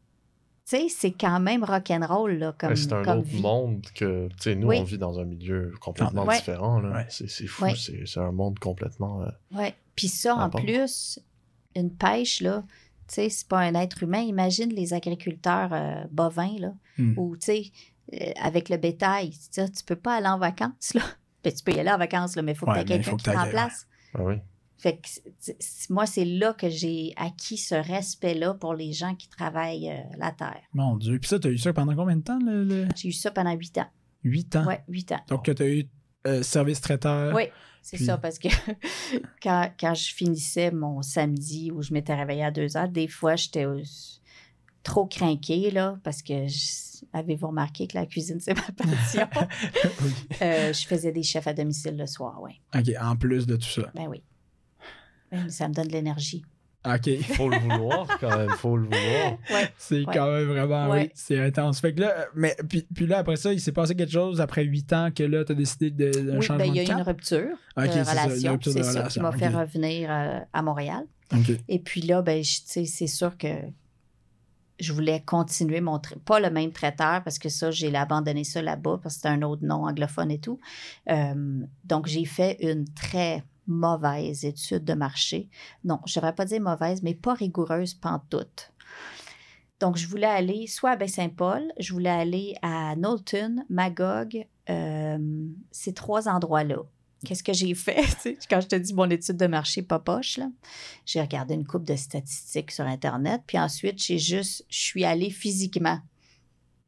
sais, c'est quand même rock'n'roll, là, comme, Ouais, c'est un comme autre vie. monde que, tu sais, nous, Oui. on vit dans un milieu complètement Ouais. différent. là. Ouais. C'est c'est fou, Ouais. c'est c'est un monde complètement. euh, Oui. Puis ça, en part. plus, une pêche, là, tu sais, c'est pas un être humain. Imagine les agriculteurs euh, bovins, là, Hmm. ou, tu sais, euh, avec le bétail. Tu sais, tu peux pas aller en vacances, là. [laughs] Ben, tu peux y aller en vacances, là, mais il faut que Ouais, tu aies quelqu'un qui que te t'ailles, ouais. remplace. Ah oui. Fait que moi, c'est là que j'ai acquis ce respect-là pour les gens qui travaillent euh, la terre. Mon Dieu. Puis ça, t'as eu ça pendant combien de temps, le, le... J'ai eu ça pendant huit ans. 8 ans? Ouais, huit ans. Donc, que t'as eu euh, service traiteur. Oui, c'est Puis- ça, parce que [laughs] quand, quand je finissais mon samedi où je m'étais réveillée à deux heures, des fois, j'étais trop craquée, là, parce que je- avez-vous remarqué que la cuisine, [laughs] c'est ma passion? [laughs] Oui. Euh, je faisais des chefs à domicile le soir, oui. OK, en plus de tout ça. Ben oui. Mais ça me donne de l'énergie. OK. Faut le vouloir quand même, faut le vouloir. [laughs] Ouais. C'est Ouais. quand même vraiment, Ouais. oui, c'est intense. Fait que là, mais puis, puis là, après ça, il s'est passé quelque chose après 8 ans que là, t'as décidé de, d'un Oui, changement ben, il y a de eu une rupture Ok, de c'est ça, une relation. rupture de C'est ça qui m'a fait revenir euh, à Montréal. Et puis là, ben, tu c'est sûr que je voulais continuer mon pas le même traiteur parce que ça, j'ai abandonné ça là-bas parce que c'était un autre nom anglophone et tout. Euh, donc, j'ai fait une très mauvaise étude de marché. Non, je ne devrais pas dire mauvaise, mais pas rigoureuse pantoute. Donc, je voulais aller soit à Baie-Saint-Paul, je voulais aller à Knowlton, Magog, euh, ces trois endroits-là. Qu'est-ce que j'ai fait? [laughs] Quand je te dis mon étude de marché pas poche, là, j'ai regardé une coupe de statistiques sur Internet, puis ensuite, j'ai juste, je suis allée physiquement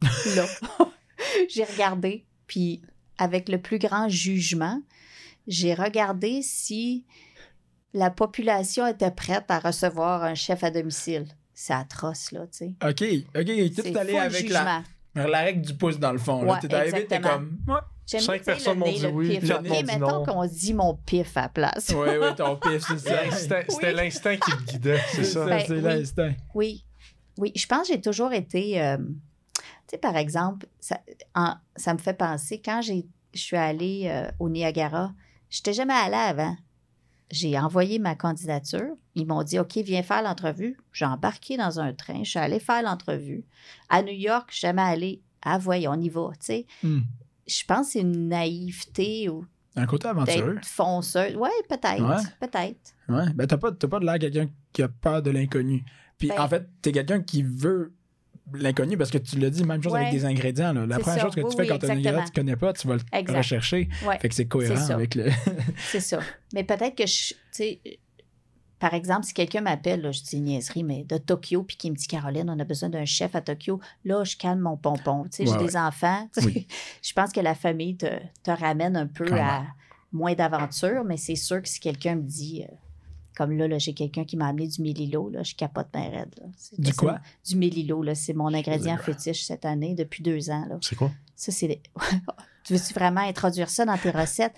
[laughs] là. [laughs] j'ai regardé, puis avec le plus grand jugement, j'ai regardé si la population était prête à recevoir un chef à domicile. C'est atroce, là, tu sais. OK, OK, C'est tout allé avec la, règle du pouce dans le fond. là. Ouais, T'es arrivé, t'es exactement. comme... Ouais, Cinq personnes m'ont dit oui, pif. mettons qu'on dit mon pif à la place. oui, oui, ton pif, c'est [laughs] ça. L'instinct- C'était Oui. l'instinct qui te guidait, [laughs] c'est ça. ça, Ben, c'est oui. l'instinct. Oui, oui. Je pense que j'ai toujours été. euh, tu sais, par exemple, ça, en- ça me fait penser, quand j'ai, je suis allée euh, au Niagara, je n'étais jamais allée avant. J'ai envoyé ma candidature. Ils m'ont dit OK, viens faire l'entrevue. J'ai embarqué dans un train. Je suis allée faire l'entrevue. À New York, jamais allée. Ah, voyons, on y va. Tu sais, Hmm. je pense que c'est une naïveté ou Un côté aventureux. fonceuse. Oui, peut-être. Ouais. Peut-être. Ouais. Ben, t'as pas, t'as pas de l'air quelqu'un qui a peur de l'inconnu. Puis, Ben- en fait, t'es quelqu'un qui veut l'inconnu parce que tu l'as dit, même chose Ouais. avec des ingrédients. là. La première ça. chose que Oui, tu fais oui, quand t'as un ingrédient que tu connais pas, tu vas le Exact. rechercher. Ouais. Fait que c'est cohérent avec le. [laughs] C'est ça. Mais peut-être que je. Tu par exemple, si quelqu'un m'appelle, je dis une niaiserie, mais de Tokyo, puis qui me dit Caroline, on a besoin d'un chef à Tokyo, là, je calme mon pompon. Tu Ouais, j'ai des enfants. tu. Oui. [laughs] Je pense que la famille te, te ramène un peu à moins d'aventure, mais c'est sûr que si quelqu'un me dit. euh, comme là, là j'ai quelqu'un qui m'a amené du mélilo, là, je capote bien raide. là. Du quoi? Du mélilo, c'est mon ingrédient fétiche cette année, depuis deux ans. C'est quoi? Ça, c'est. [laughs] tu veux-tu vraiment introduire ça dans tes recettes?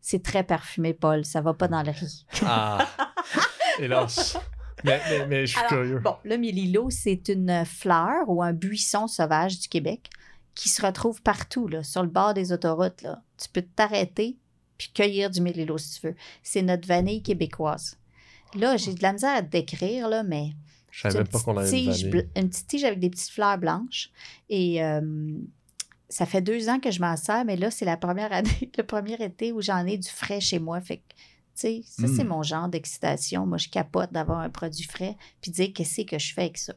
C'est très parfumé, Paul. Ça va pas dans le riz. Ah, [laughs] hélas. Mais, mais, mais je suis Alors, curieux. Bon, le mélilo, c'est une fleur ou un buisson sauvage du Québec qui se retrouve partout, là, sur le bord des autoroutes. Là. Tu peux t'arrêter puis cueillir du mélilo si tu veux. C'est notre vanille québécoise. Là, j'ai de la misère à te décrire, là, mais Je savais pas qu'on petite avait une tige petite tige avec des petites fleurs blanches. Et euh, ça fait deux ans que je m'en sers, mais là, c'est la première année, [laughs] le premier été où j'en ai du frais chez moi. Fait que, tu sais, ça, Mm. c'est mon genre d'excitation. Moi, je capote d'avoir un produit frais puis de dire qu'est-ce que je fais avec ça.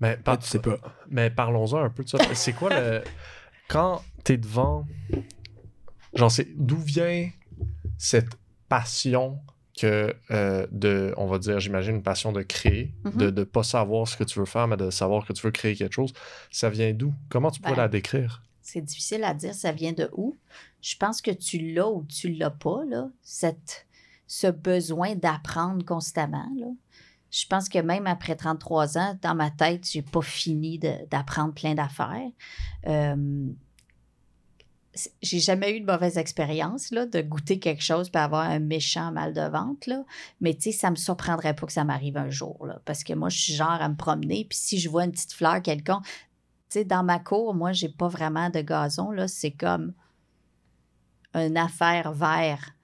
Mais, par- Tu sais pas. mais parlons-en un peu de ça. C'est quoi le. [laughs] Quand t'es devant. Genre, c'est d'où vient cette passion que euh, de. On va dire, j'imagine, une passion de créer, Mhm. de ne pas savoir ce que tu veux faire, mais de savoir que tu veux créer quelque chose. Ça vient d'où? Comment tu pourrais Ben, la décrire? C'est difficile à dire, ça vient de où. Je pense que tu l'as ou tu l'as pas, là, cette, ce besoin d'apprendre constamment. Là. Je pense que même après 33 ans, dans ma tête, j'ai pas fini d'apprendre plein d'affaires. Euh, j'ai jamais eu de mauvaise expérience là, de goûter quelque chose et avoir un méchant mal de ventre. Là. Mais tu sais, ça me surprendrait pas que ça m'arrive un jour. Parce que moi, je suis genre à me promener. Puis si je vois une petite fleur quelconque, tu sais, dans ma cour, moi, j'ai pas vraiment de gazon. Là, c'est comme une affaire vert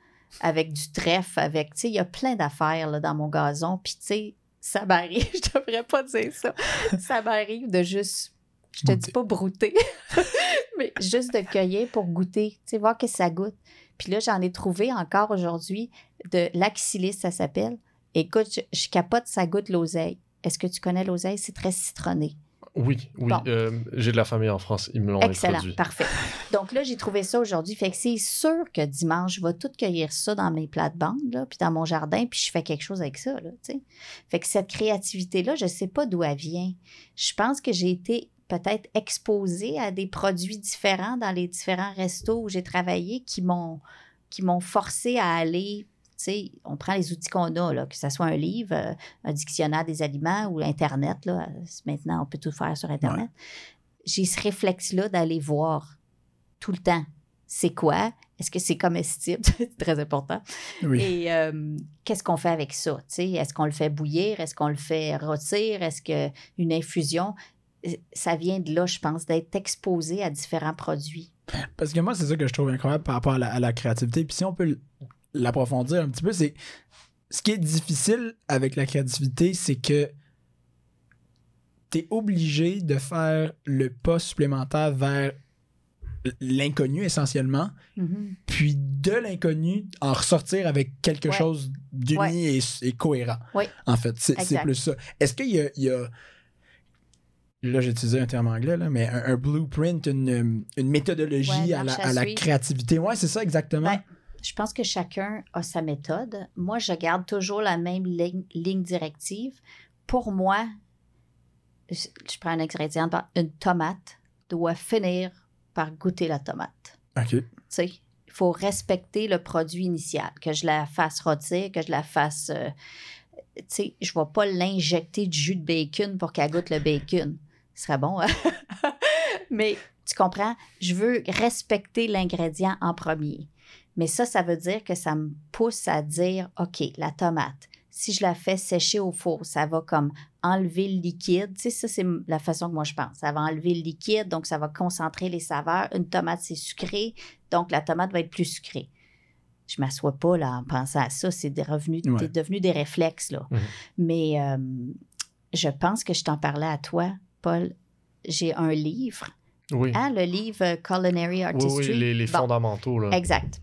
avec du trèfle, avec, il y a plein d'affaires dans mon gazon. Puis, ça m'arrive, [laughs] je devrais pas dire ça. Ça m'arrive de juste, je te dis pas brouter, [laughs] mais juste de cueillir pour goûter, tu sais, voir que ça goûte. Puis là, j'en ai trouvé encore aujourd'hui de l'axylis, ça s'appelle. Écoute, je, je capote, ça goûte l'oseille. Est-ce que tu connais l'oseille? C'est très citronné. Oui, oui. Bon. euh, J'ai de la famille en France, ils me l'ont Excellent, introduit. parfait. Donc là, j'ai trouvé ça aujourd'hui. Fait que c'est sûr que dimanche, je vais tout cueillir ça dans mes plates-bandes, puis dans mon jardin, puis je fais quelque chose avec ça, là. Fait que cette créativité-là, je sais pas d'où elle vient. Je pense que j'ai été peut-être exposée à des produits différents dans les différents restos où j'ai travaillé qui m'ont qui m'ont forcé à aller tu sais, on prend les outils qu'on a, là, que ce soit un livre, euh, un dictionnaire des aliments ou Internet. Là, maintenant, on peut tout faire sur Internet. J'ai ce réflexe-là d'aller voir tout le temps. C'est quoi? Est-ce que c'est comestible? [laughs] c'est très important. Oui. Et euh, qu'est-ce qu'on fait avec ça? Est-ce qu'on le fait bouillir? Est-ce qu'on le fait rôtir? Est-ce qu'une infusion? Ça vient de là, je pense, d'être exposé à différents produits. Parce que moi, c'est ça que je trouve incroyable par rapport à la, à la créativité. Puis si on peut l'approfondir un petit peu, c'est ce qui est difficile avec la créativité, c'est que tu es obligé de faire le pas supplémentaire vers l'inconnu essentiellement, Mhm. puis de l'inconnu en ressortir avec quelque Ouais. chose d'uni Ouais. et, et cohérent. Ouais. En fait, c'est plus ça. Est-ce qu'il y a, il y a- là j'ai utilisé un terme anglais là, mais un, un blueprint, une, une méthodologie Ouais, à, la, à à la créativité. Ouais, c'est ça exactement. Ouais. Je pense que chacun a sa méthode. Moi, je garde toujours la même ligne, ligne directive. Pour moi, je, je prends un ingrédient, une tomate doit finir par goûter la tomate. OK. Tu sais, il faut respecter le produit initial, que je la fasse rôtir, que je la fasse. euh, tu sais, je ne vais pas l'injecter du jus de bacon pour qu'elle goûte le bacon. Ce serait bon, hein? [laughs] Mais tu comprends? Je veux respecter l'ingrédient en premier. Mais ça, ça veut dire que ça me pousse à dire, OK, la tomate, si je la fais sécher au four, ça va comme enlever le liquide. Tu sais, ça, c'est la façon que moi je pense. Ça va enlever le liquide, donc ça va concentrer les saveurs. Une tomate, c'est sucré, donc la tomate va être plus sucrée. Je m'assois pas là en pensant à ça. C'est des revenus, Ouais. devenu des réflexes, là. Mhm. Mais euh, je pense que je t'en parlais à toi, Paul. J'ai un livre, Oui. hein, le livre Culinary Artistry. oui, les, les Bon. fondamentaux. Là. Exact.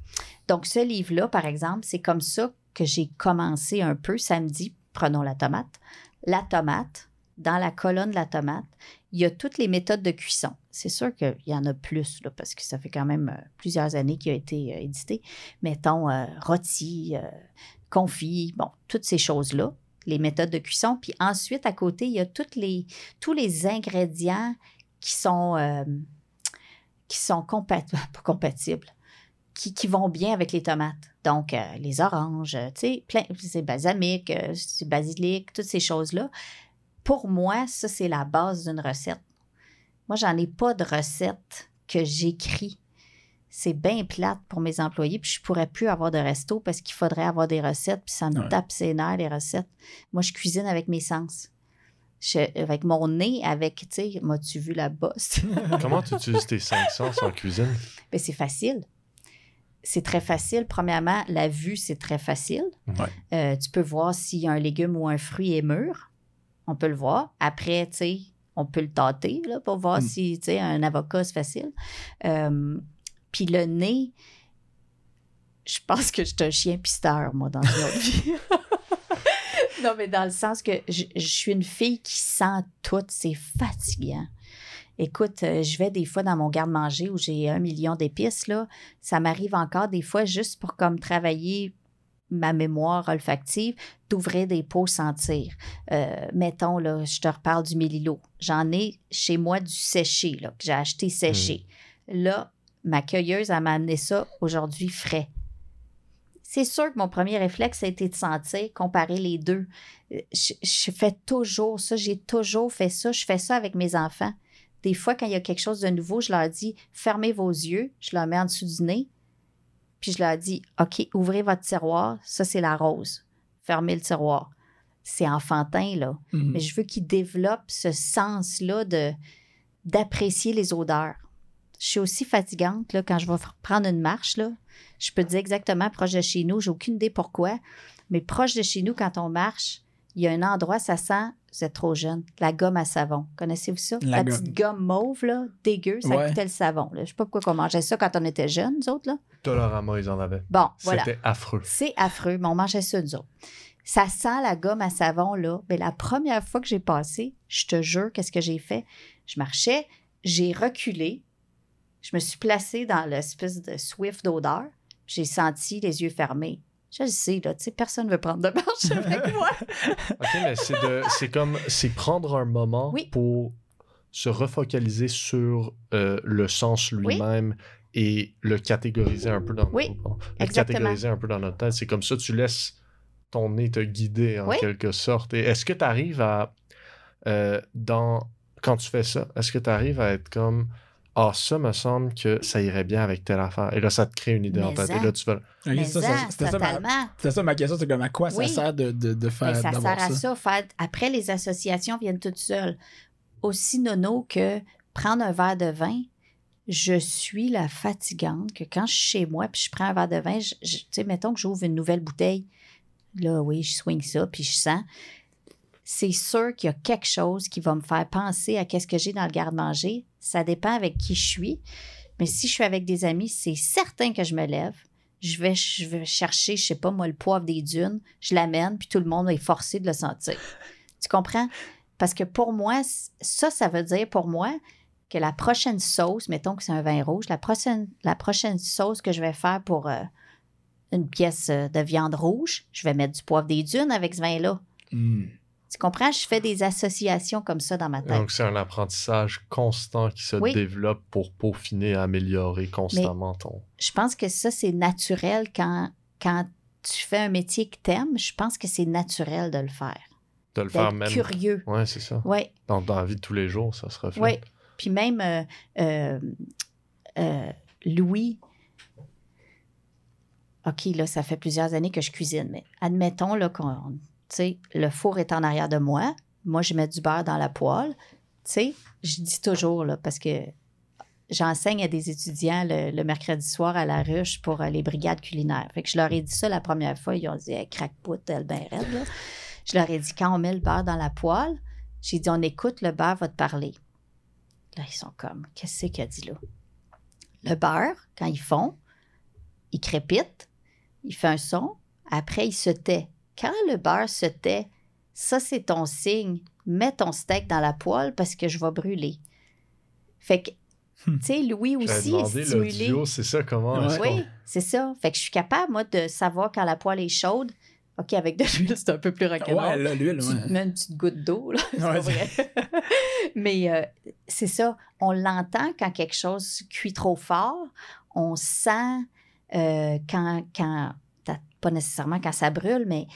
Donc, ce livre-là, par exemple, c'est comme ça que j'ai commencé un peu samedi. Prenons la tomate. La tomate, dans la colonne de la tomate, il y a toutes les méthodes de cuisson. C'est sûr qu'il y en a plus, là, parce que ça fait quand même euh, plusieurs années qu'il a été euh, édité. Mettons, euh, rôti, euh, confit, bon, toutes ces choses-là, les méthodes de cuisson. Puis ensuite, à côté, il y a tous les ingrédients qui sont, euh, [laughs] compatibles, qui, vont bien avec les tomates. Donc, euh, les oranges, tu sais, c'est balsamique, euh, c'est basilic, toutes ces choses-là. Pour moi, ça, c'est la base d'une recette. Moi, j'en ai pas de recette que j'écris. C'est bien plate pour mes employés, puis je pourrais plus avoir de resto parce qu'il faudrait avoir des recettes, puis ça me Ouais. tape ses nerfs, les recettes. Moi, je cuisine avec mes sens. Je- avec mon nez, avec, tu sais, m'as-tu vu la bosse? [laughs] Comment tu utilises tes cinq sens en cuisine? Ben, c'est facile. c'est très facile. Premièrement, la vue, c'est très facile. Ouais. Euh, tu peux voir si un légume ou un fruit est mûr. On peut le voir. Après, tu sais, on peut le tâter là, pour voir Mm. si, tu sais, un avocat, c'est facile. Euh, Puis le nez, je pense que je suis un chien pisteur, moi, dans une autre vie. [laughs] non, mais dans le sens que je, je suis une fille qui sent tout. C'est fatigant. Écoute, euh, je vais des fois dans mon garde-manger où j'ai un million d'épices, là. Ça m'arrive encore des fois juste pour comme travailler ma mémoire olfactive, d'ouvrir des pots sentir. Euh, mettons, là, je te reparle du mélilo. J'en ai chez moi du séché, là, que j'ai acheté séché. Là, ma cueilleuse, elle m'a amené ça aujourd'hui frais. C'est sûr que mon premier réflexe a été de sentir, comparer les deux. Euh, Je, je fais toujours ça, j'ai toujours fait ça. Je fais ça avec mes enfants. Des fois, quand il y a quelque chose de nouveau, je leur dis fermez vos yeux, je leur mets en dessous du nez, puis je leur dis OK, ouvrez votre tiroir, ça c'est la rose. Fermez le tiroir. C'est enfantin, là. Mhm. Mais je veux qu'ils développent ce sens-là de d'apprécier les odeurs. Je suis aussi fatigante là, quand je vais prendre une marche. Là. Je peux te dire exactement proche de chez nous. J'ai aucune idée pourquoi. Mais proche de chez nous, quand on marche, il y a un endroit, ça sent, vous êtes trop jeune, la gomme à savon. Connaissez-vous ça? La La, gomme. petite gomme mauve, là, dégueu, ça Ouais. coûtait le savon. Là. Je sais pas pourquoi on mangeait ça quand on était jeunes, nous autres. Là. Dolorama, ils en avaient. Bon, voilà. C'était affreux. C'est affreux, mais on mangeait ça, nous autres. Ça sent la gomme à savon, là. Mais la première fois que j'ai passé, je te jure, qu'est-ce que j'ai fait? Je marchais, j'ai reculé, je me suis placée dans l'espèce de swift d'odeur, j'ai senti les yeux fermés. Je le sais, là, tu sais, personne ne veut prendre de marche [laughs] avec moi. OK, mais c'est de- c'est comme, c'est prendre un moment Oui. pour se refocaliser sur euh, le sens lui-même et le catégoriser un peu dans Oui, notre le catégoriser un peu dans notre tête. C'est comme ça, tu laisses ton nez te guider en Oui. quelque sorte. Et est-ce que tu arrives à, euh, dans, quand tu fais ça, est-ce que tu arrives à être comme, ah, ça me semble que ça irait bien avec telle affaire. Et là, ça te crée une idée en tête. Et en. là, tu vas, Ok, Mais ça, ça, ça- c'était ça, ma- totalement. c'était ça ma question, c'est comme à quoi Oui. ça sert de, de, de Ben, faire ça d'avoir sert à ça? ça. faire- Après, les associations viennent toutes seules. Aussi nono que prendre un verre de vin, je suis la fatigante que quand je suis chez moi puis je prends un verre de vin, tu sais, mettons que j'ouvre une nouvelle bouteille, là, oui, je swing ça puis je sens. C'est sûr qu'il y a quelque chose qui va me faire penser à qu'est-ce que j'ai dans le garde-manger. Ça dépend avec qui je suis. Mais si je suis avec des amis, c'est certain que je me lève. Je vais, je vais chercher, je sais pas moi, le poivre des dunes, je l'amène, puis tout le monde est forcé de le sentir. [laughs] Tu comprends? Parce que pour moi, ça, ça veut dire pour moi que la prochaine sauce, mettons que c'est un vin rouge, la prochaine, la prochaine sauce que je vais faire pour euh, une pièce euh, de viande rouge, je vais mettre du poivre des dunes avec ce vin-là. Hmm. Tu comprends? Je fais des associations comme ça dans ma tête. donc, c'est un apprentissage constant qui se Oui. développe pour peaufiner, améliorer constamment ton. je pense que ça, c'est naturel quand, quand tu fais un métier que t'aimes. Je pense que c'est naturel de le faire. De le faire même. curieux. Ouais, c'est ça. Oui, Dans, dans la vie de tous les jours, ça se reflète. oui. Puis même euh, euh, euh, Louis, OK, là, ça fait plusieurs années que je cuisine, mais admettons là, qu'on, sais, le four est en arrière de moi. Moi, je mets du beurre dans la poêle. Tu je dis toujours, là, parce que j'enseigne à des étudiants le, mercredi soir à la ruche pour euh, les brigades culinaires. Fait que je leur ai dit ça la première fois. Ils ont dit, hey, craque-pout, elle ben raide. Je leur ai dit, quand on met le beurre dans la poêle, j'ai dit, on écoute, le beurre va te parler. Là, ils sont comme, qu'est-ce qu'il a dit là? Le beurre, quand ils fond, il crépite, il fait un son, après il se tait. Quand le beurre se tait, ça c'est ton signe. Mets ton steak dans la poêle parce que je vais brûler. Fait que, Hmm. tu sais, Louis aussi est demandé stimulé. c'est ça, comment Ouais. Oui, c'est ça. Fait que je suis capable, moi, de savoir quand la poêle est chaude. OK, avec de l'huile, c'est un peu plus rock'n'roll. Ouais, là, l'huile, Tu ouais. te mets une petite goutte d'eau, là. C'est Ouais, vrai. [laughs] Mais euh, c'est ça. On l'entend quand quelque chose cuit trop fort. On sent euh, quand, quand pas nécessairement quand ça brûle, mais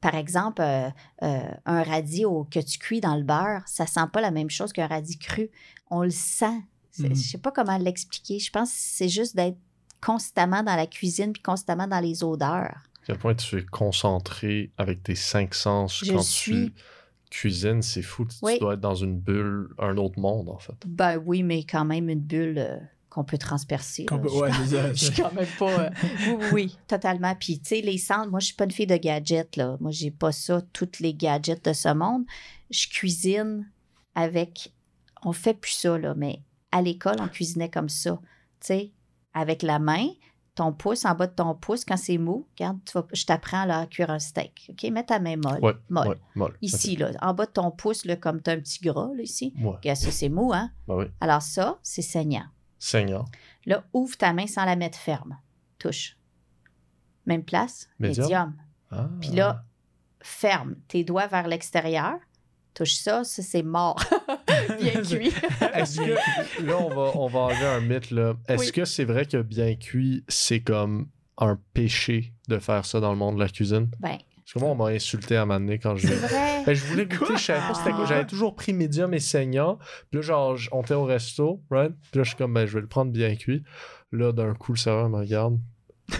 par exemple, euh, euh, un radis au- que tu cuis dans le beurre, ça sent pas la même chose qu'un radis cru. On le sent. Mhm. Je sais pas comment l'expliquer. Je pense que c'est juste d'être constamment dans la cuisine puis constamment dans les odeurs. À quel point tu es concentré avec tes cinq sens Je quand suis- tu cuisines, c'est fou. Tu Oui. dois être dans une bulle, un autre monde, en fait. Ben oui, mais quand même une bulle. euh, qu'on peut transpercer. Je suis [laughs] je suis quand même pas. euh, oui, totalement. Puis, tu sais, les centres, moi, je suis pas une fille de gadgets, là. Moi, j'ai pas ça, toutes les gadgets de ce monde. Je cuisine avec. On fait plus ça, là, mais à l'école, on cuisinait comme ça. Tu sais, avec la main, ton pouce en bas de ton pouce, quand c'est mou, regarde, tu vas- je t'apprends à cuire un steak. OK? Mets ta main molle. Ouais, molle. ouais, molle. Ici, là, en bas de ton pouce, là, comme tu as un petit gras, là, ici. Ok. Ouais, Regarde, ça, c'est mou, hein? bah oui. Alors, ça, c'est saignant. Seigneur. Là, ouvre ta main sans la mettre ferme. Touche. Même place. Médium. Médium. Ah. Puis là, ferme tes doigts vers l'extérieur. Touche ça, ça c'est mort. [laughs] Bien [laughs] cuit. Que là on va on va enlever un mythe là. Est-ce Oui. que c'est vrai que bien cuit c'est comme un péché de faire ça dans le monde de la cuisine? Ben, Parce que moi on m'a insulté à m'amener quand je c'est vrai. Ben, je voulais goûter, je savais pas c'était quoi. Ah. J'avais toujours pris médium et saignant. Puis là, genre, on était au resto, right? Puis là, je suis comme, ben, je vais le prendre bien cuit. Là, d'un coup, le serveur me regarde.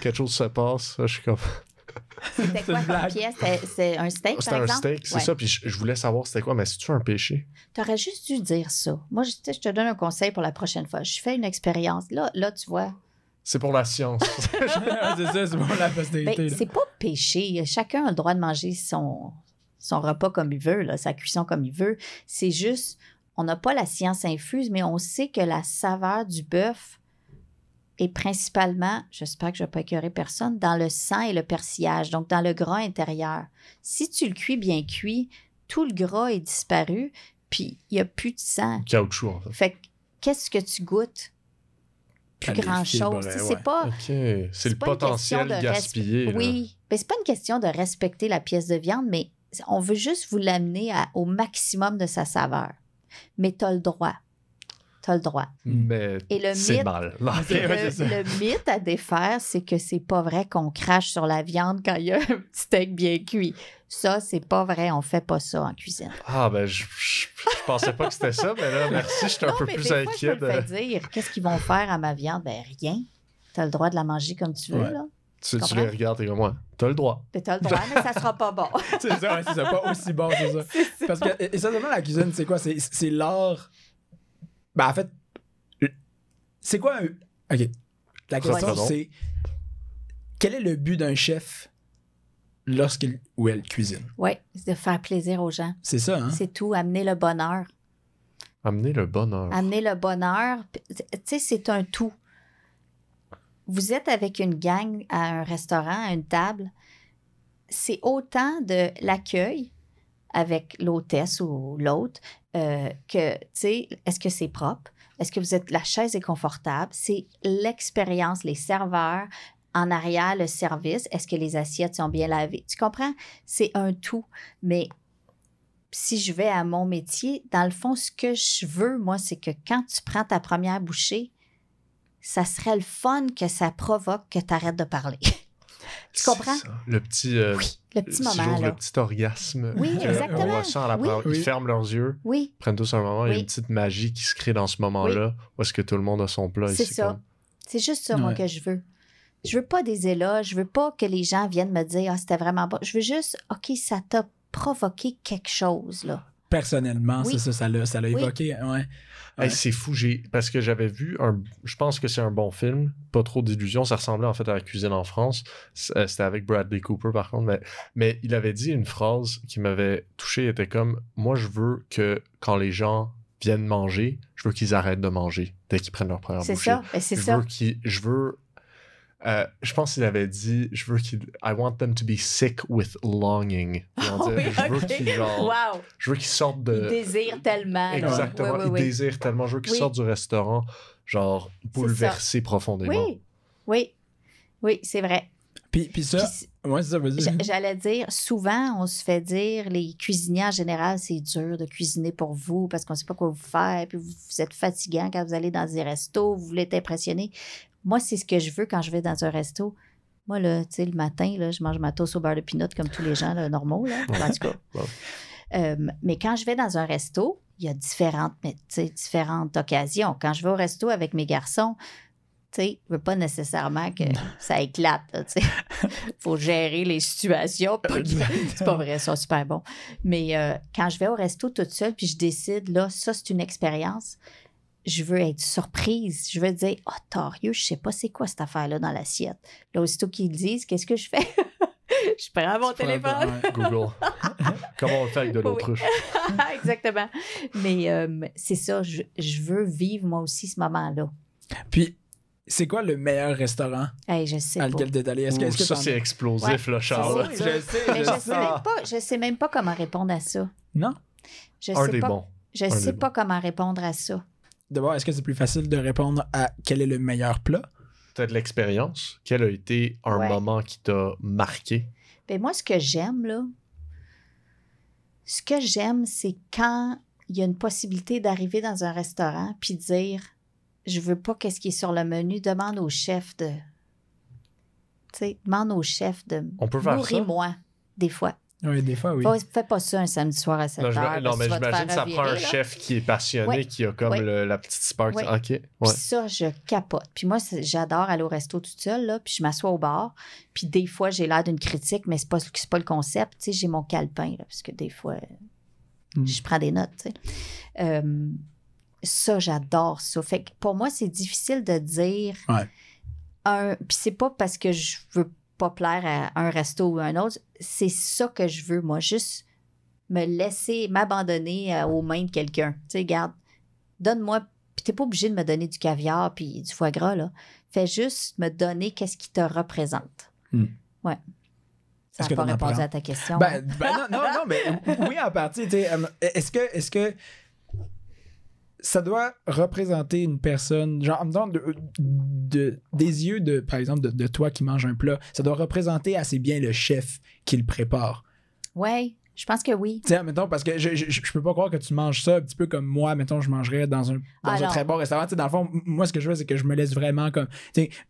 Quelque chose se passe. Là, je suis comme, [laughs] C'était quoi comme pièce? C'était- C'est un steak, c'était par un exemple? steak, c'est Ouais. ça. Puis je, je voulais savoir c'était quoi, mais c'est-tu un péché? T'aurais juste dû dire ça. Moi, je, je te donne un conseil pour la prochaine fois. Je fais une expérience. Là, là, tu vois, C'est pour la science. [laughs] c'est ça, c'est pour la Ben, postérité. là. c'est pas péché. Chacun a le droit de manger son, son repas comme il veut, là, sa cuisson comme il veut. C'est juste, on n'a pas la science infuse, mais on sait que la saveur du bœuf est principalement, j'espère que je ne vais pas écœurer personne, dans le sang et le persillage, donc dans le gras intérieur. Si tu le cuis bien cuit, tout le gras est disparu, puis il n'y a plus de sang. Caoutchouc, en fait. Fait que, qu'est-ce que tu goûtes? Plus grand-chose. ouais. C'est pas... Ok. C'est le pas une question potentiel de resp- gaspillé. là. Oui, mais c'est pas une question de respecter la pièce de viande, mais on veut juste vous l'amener au maximum de sa saveur. Mais tu as le droit. Le droit. Mais Et le c'est mythe, mal. [laughs] Non. Le, c'est ça. le mythe à défaire, c'est que c'est pas vrai qu'on crache sur la viande quand il y a un petit steak bien cuit. Ça, c'est pas vrai. On fait pas ça en cuisine. Ah, ben, je, je, je pensais pas que c'était ça, mais là, merci, je suis un peu mais plus des fois, inquiet. je me le de- fais dire. Qu'est-ce qu'ils vont faire à ma viande? Ben, rien. Tu as le droit de la manger comme tu veux, Ouais. là. Tu, les regardes, t'es comme moi. T'as le droit. Tu as le droit, mais ça sera pas bon. [laughs] c'est ça, ouais, c'est ça, pas aussi bon, [laughs] c'est ça. Parce que, essentiellement, la cuisine, c'est quoi? C'est, c'est l'art. Ben, en fait, c'est quoi un. Ok. La question, c'est. Quel est le but d'un chef lorsqu'il ou elle cuisine? Oui, c'est de faire plaisir aux gens. C'est ça, hein? C'est tout, amener le bonheur. Amener le bonheur. Amener le bonheur, tu sais, c'est un tout. Vous êtes avec une gang à un restaurant, à une table, c'est autant de l'accueil avec l'hôtesse ou l'autre euh, que, tu sais, est-ce que c'est propre? Est-ce que vous êtes, la chaise est confortable? C'est l'expérience, les serveurs, en arrière, le service. Est-ce que les assiettes sont bien lavées? Tu comprends? C'est un tout. Mais si je vais à mon métier, dans le fond, ce que je veux, moi, c'est que quand tu prends ta première bouchée, ça serait le fun que ça provoque que tu arrêtes de parler. [laughs] tu comprends? Le petit, euh, Oui, le petit moment, là. le petit orgasme. Oui, que exactement. On ressent à la Oui. Ils Oui. ferment leurs yeux, Oui, prennent tous un moment. Il y a une petite magie qui se crée dans ce moment-là, où est-ce que tout le monde a son plat. c'est ça. comme- C'est juste ça, moi, Ouais. que je veux. Je veux pas des éloges. Je veux pas que les gens viennent me dire, ah, c'était vraiment bon. Je veux juste, OK, ça t'a provoqué quelque chose, là. Personnellement, Oui. c'est ça, ça l'a, ça Oui. évoqué. Ouais. Hey, Ouais. c'est fou, j'ai parce que j'avais vu un je pense que c'est un bon film, pas trop d'illusions, ça ressemblait en fait à la cuisine en France. Euh, C'était avec Bradley Cooper par contre, mais, mais il avait dit une phrase qui m'avait touché, il était comme moi je veux que quand les gens viennent manger, je veux qu'ils arrêtent de manger dès qu'ils prennent leur première C'est bouchée. ça. Ben, c'est je ça. veux qu'ils je veux euh, je pense qu'il avait dit je veux qu'ils I want them to be sick with longing. [laughs] Oui, je veux qu'ils genre Wow. je veux qu'ils sortent de Ils désirent tellement. Exactement. Oui, oui, Ils désirent tellement. Je veux qu'ils Oui. sortent du restaurant, genre, bouleversés profondément. Oui, oui, oui, c'est vrai. Puis, puis ça, Puis, ouais, c'est ça, J'allais dire, souvent, on se fait dire, les cuisiniers en général, c'est dur de cuisiner pour vous parce qu'on ne sait pas quoi vous faire, puis vous, vous êtes fatigant quand vous allez dans des restos, vous voulez être impressionné. Moi, c'est ce que je veux quand je vais dans un resto. Moi, là, tu sais, le matin, là, je mange ma toast au beurre de pinot comme tous les gens là, normaux, là, en tout cas. [laughs] Euh, mais quand je vais dans un resto, il y a différentes, mais, différentes occasions. Quand je vais au resto avec mes garçons, tu sais, je veux pas nécessairement que [laughs] ça éclate. sais. [laughs] faut gérer les situations. C'est pas vrai, ça, super bon. Mais euh, quand je vais au resto toute seule, puis je décide, là, ça, c'est une expérience, je veux être surprise. Je veux dire, oh, torieux, je sais pas c'est quoi cette affaire-là dans l'assiette. Là, aussitôt qu'ils le disent, qu'est-ce que je fais? [laughs] je prends mon Tu prends le- téléphone. Google. [laughs] Comment on le fait avec de l'autruche? [laughs] Exactement. Mais euh, c'est ça, je, je veux vivre moi aussi ce moment-là. Puis, c'est quoi le meilleur restaurant? Hey, je sais à pas. lequel t'es allé? Est-ce que, ça, c'est explosif, là, Charles. Je sais, Mais je sais même pas, je sais même pas comment répondre à ça. Non? Je Un sais des pas, bons. je Un sais pas comment répondre à ça. D'abord, est-ce que c'est plus facile de répondre à quel est le meilleur plat? Peut-être l'expérience. Quel a été un Ouais. moment qui t'a marqué? Ben moi, ce que j'aime, là, ce que j'aime, c'est quand il y a une possibilité d'arriver dans un restaurant puis dire je veux pas qu'est-ce qui est sur le menu, demande au chef de. Tu sais, demande au chef de. On peut faire ça? Nourris-moi, des fois. Oui, des fois, oui. Fais- Fais pas ça un samedi soir à 7 Non, heures. non, mais j'imagine que ça prend un là. chef qui est passionné, Ouais. qui a comme Ouais. le- la petite spark. Ouais. OK. Ouais. Puis ça, je capote. Puis moi, j'adore aller au resto toute seule, là, puis je m'assois au bar. Puis des fois, j'ai l'air d'une critique, mais c'est pas, c'est pas le concept. Tu sais, j'ai mon calepin, là, parce que des fois, Mm. je prends des notes, tu sais. Euh, ça, j'adore ça. Fait que pour moi, c'est difficile de dire Ouais. un... Puis c'est pas parce que je veux pas plaire à un resto ou à un autre. C'est ça que je veux, moi. Juste me laisser, m'abandonner euh, aux mains de quelqu'un. Tu sais, garde, donne-moi... Puis t'es pas obligé de me donner du caviar puis du foie gras, là. Fais juste me donner qu'est-ce qui te représente. Hmm. Ouais. Ça n'a pas répondu à ta question. Ben, ben non, non, non, mais oui, en partie. euh, Est-ce que, est-ce que ça doit représenter une personne, genre, en me de, de- des yeux de, par exemple, de, de toi qui mange un plat, ça doit représenter assez bien le chef qui le prépare. Ouais, je pense que oui. Sais, mettons, parce que je, je, je peux pas croire que tu manges ça un petit peu comme moi, mettons, je mangerais dans un, dans Ah, un très bon restaurant. Tu sais, dans le fond, moi, ce que je fais, c'est que je me laisse vraiment comme.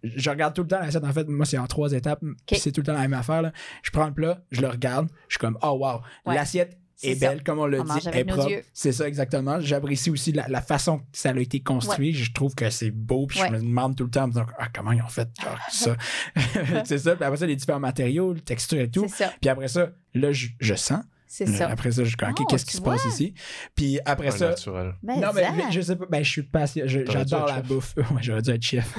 Je regarde tout le temps l'assiette. En fait, moi, c'est en trois étapes. C'est tout le temps la même affaire. là. Je prends le plat, je le regarde, je suis comme, oh, wow, Ouais. l'assiette Est ça. belle, comme on l'a On dit, est propre. C'est ça, exactement. J'apprécie aussi la, la façon que ça a été construit. Je trouve que c'est beau, puis Ouais. je me demande tout le temps, ah, comment ils ont fait genre, ça? [laughs] c'est ça. Puis après ça, les différents matériaux, les textures et tout. C'est ça. Puis après ça, là, je, je sens. C'est ça. Après ça, je suis OK, Oh, qu'est-ce qui se passe ici? Puis après Un ça. naturel. Mais non, mais, je sais pas. Ben, je suis dû J'adore être la chef. bouffe. [laughs] ouais, j'aurais dû être chef.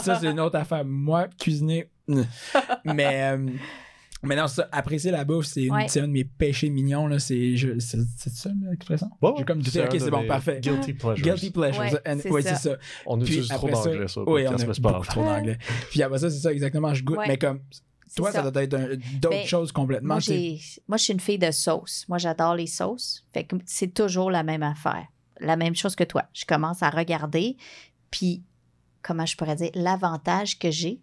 ça, c'est une autre affaire. Moi, cuisiner. [laughs] mais. euh, mais non, ça, apprécier la bouffe, c'est Ouais. un de mes péchés mignons. là. C'est je- c'est- c'est ça l'expression? Ouais, J'ai comme dit, c'est ok, c'est bon, parfait. Guilty [laughs] pleasures. Guilty pleasure. Ouais, c'est ouais, ça. c'est ça. On Puis utilise trop d'anglais, ça. Oui, on grave. trop d'anglais. Puis après ça, c'est ça exactement. Je goûte. Ouais. Mais comme toi, ça. ça. doit être un- d'autres Ben, choses complètement. Moi, moi, je suis une fille de sauce. Moi, j'adore les sauces. Fait que c'est toujours la même affaire. La même chose que toi. Je commence à regarder, puis, comment je pourrais dire, l'avantage que j'ai,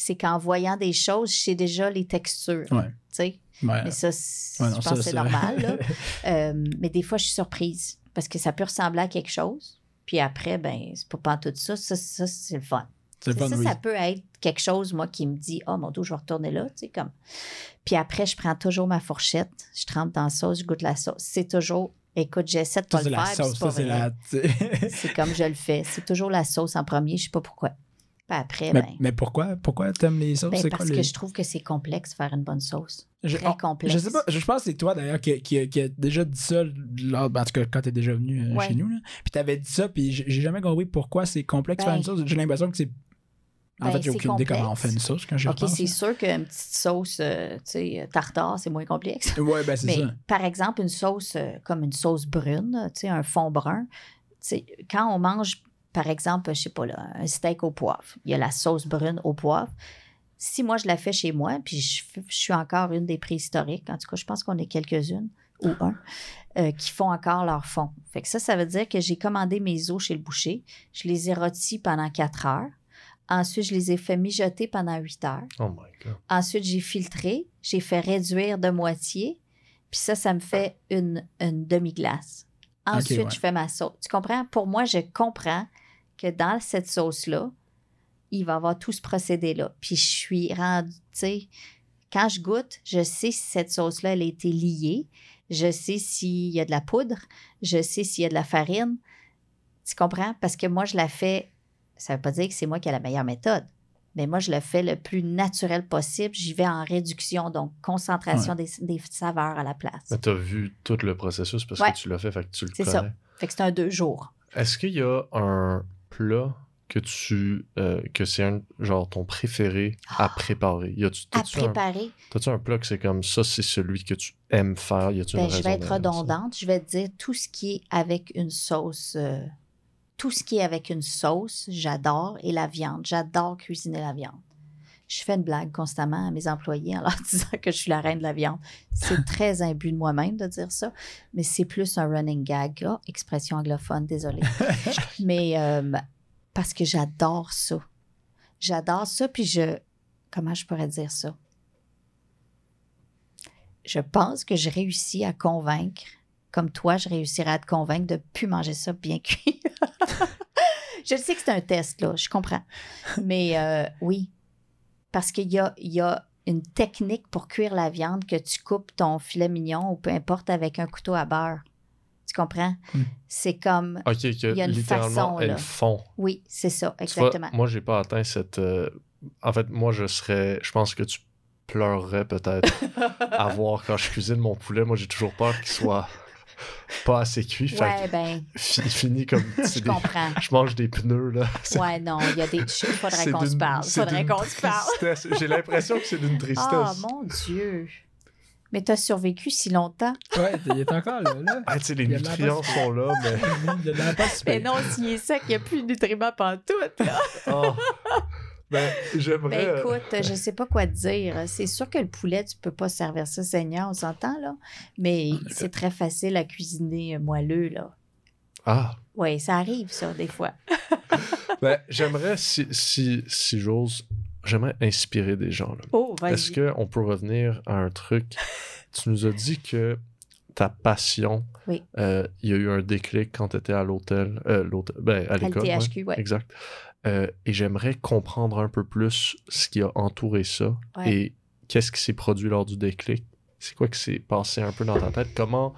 c'est qu'en voyant des choses, je sais déjà les textures. Ouais. Tu sais? Mais ça, je pense que c'est normal. là. [laughs] Euh, mais des fois, je suis surprise parce que ça peut ressembler à quelque chose. Puis après, ben, c'est pas, tout ça. Ça, ça c'est le fun. Ça, fun, ça, oui. ça peut être quelque chose, moi, qui me dit Oh mon Dieu, je vais retourner là. Tu sais, comme... Puis après, je prends toujours ma fourchette, je trempe dans la sauce, je goûte la sauce. C'est toujours, écoute, j'essaie de pas Ça, le faire. [laughs] C'est comme je le fais. C'est toujours la sauce en premier, je sais pas pourquoi. Puis après, mais, ben, mais pourquoi Pourquoi t'aimes les sauces? Ben, parce quoi que les- je trouve que c'est complexe faire une bonne sauce. Je, Très oh, complexe. je sais pas, je je pense que c'est toi d'ailleurs qui, qui, qui a déjà dit ça, lors, en tout cas quand t'es déjà venu euh, Ouais. chez nous. Là. Puis t'avais dit ça, puis j'ai jamais compris pourquoi c'est complexe Ben, faire une sauce. J'ai l'impression que c'est. En ben, fait, j'ai aucune idée comment on fait une sauce quand j'y OK, c'est sûr qu'une petite sauce, euh, tu sais, tartare, c'est moins complexe. Ouais, ben c'est Mais ça. par exemple, une sauce euh, comme une sauce brune, tu sais, un fond brun, tu sais, quand on mange, par exemple, je sais pas, là, un steak au poivre, il y a la sauce brune au poivre. Si moi, je la fais chez moi, puis je, suis encore une des préhistoriques, en tout cas, je pense qu'on est quelques-unes, ou un, euh, qui font encore leur fond. Fait que ça, ça veut dire que j'ai commandé mes os chez le boucher, je les ai rôtis pendant quatre heures. Ensuite, je les ai fait mijoter pendant huit heures. Oh my God. Ensuite, j'ai filtré, j'ai fait réduire de moitié, puis ça, ça me fait une, une demi-glace. Ensuite, ouais. je fais ma sauce. Tu comprends? Pour moi, je comprends que dans cette sauce-là, il va y avoir tout ce procédé-là. Puis je suis rendue, tu sais, quand je goûte, je sais si cette sauce-là, elle a été liée. Je sais s'il y a de la poudre. Je sais s'il y a de la farine. Tu comprends? Parce que moi, je la fais. Ça ne veut pas dire que c'est moi qui ai la meilleure méthode. Mais moi, je le fais le plus naturel possible. J'y vais en réduction, donc concentration des, des saveurs à la place. Mais t'as vu tout le processus parce Ouais. que tu l'as fait, fait que tu le C'est connais. ça. Fait que c'est un deux jours. Est-ce qu'il y a un plat que tu euh, que c'est un genre ton préféré à préparer y a-tu À t'as-tu un, préparer, t'as-tu un plat que c'est comme ça c'est celui que tu aimes faire? Y a-tu une ben, je vais être redondante. Je vais te dire tout ce qui est avec une sauce. euh, tout ce qui est avec une sauce, j'adore. Et la viande. J'adore cuisiner la viande. Je fais une blague constamment à mes employés en leur [laughs] disant que je suis la reine de la viande. C'est [laughs] très imbu de moi-même de dire ça, mais c'est plus un running gag. Expression anglophone, désolée. [laughs] mais euh, parce que j'adore ça. J'adore ça, puis je. Comment je pourrais dire ça? Je pense que je réussis à convaincre, comme toi, je réussirais à te convaincre de ne plus manger ça bien cuit. je sais que c'est un test, là, je comprends. Mais euh, oui, parce qu'il y a, il y a une technique pour cuire la viande que tu coupes ton filet mignon ou peu importe avec un couteau à beurre. Tu comprends? Hmm. C'est comme. ok que Il y a une littéralement façon, elles là. font Oui, c'est ça, Tu vois, exactement. moi j'ai pas atteint cette euh, en fait moi je serais je pense que tu pleurerais peut-être [laughs] à voir quand je cuisine mon poulet moi j'ai toujours peur qu'il soit pas assez cuit fait ben, fini comme [laughs] je des- comprends. je mange des pneus là [laughs] Ouais, non, il y a des. Il faudrait qu'on se parle. faudrait qu'on se parle. J'ai l'impression que c'est d'une tristesse. Ah, mon Dieu. Mais t'as survécu si longtemps. Ouais, il est encore là. là. Ah, tu sais, les nutriments sont là, [laughs] mais. Il y a de la Mais non, s'il est sec, il n'y a plus de nutriments pantoute. Là. Ah. Ben, j'aimerais. Ben écoute, je sais pas quoi te dire. C'est sûr que le poulet, tu peux pas servir ça saignant, on s'entend, là. Mais c'est très facile à cuisiner euh, moelleux, là. Ah. Oui, ça arrive, ça, des fois. [laughs] Ben, j'aimerais, si, si, si j'ose, j'aimerais inspirer des gens. Là. Oh, vas-y. Est-ce qu'on peut revenir à un truc? [laughs] Tu nous as dit que ta passion, Oui. euh, il y a eu un déclic quand tu étais à l'hôtel, euh, l'hôtel, ben, à l'école. ouais, l'THQ, ouais. Exact. Euh, et j'aimerais comprendre un peu plus ce qui a entouré ça Ouais. et qu'est-ce qui s'est produit lors du déclic. C'est quoi qui s'est passé un peu dans ta tête? Comment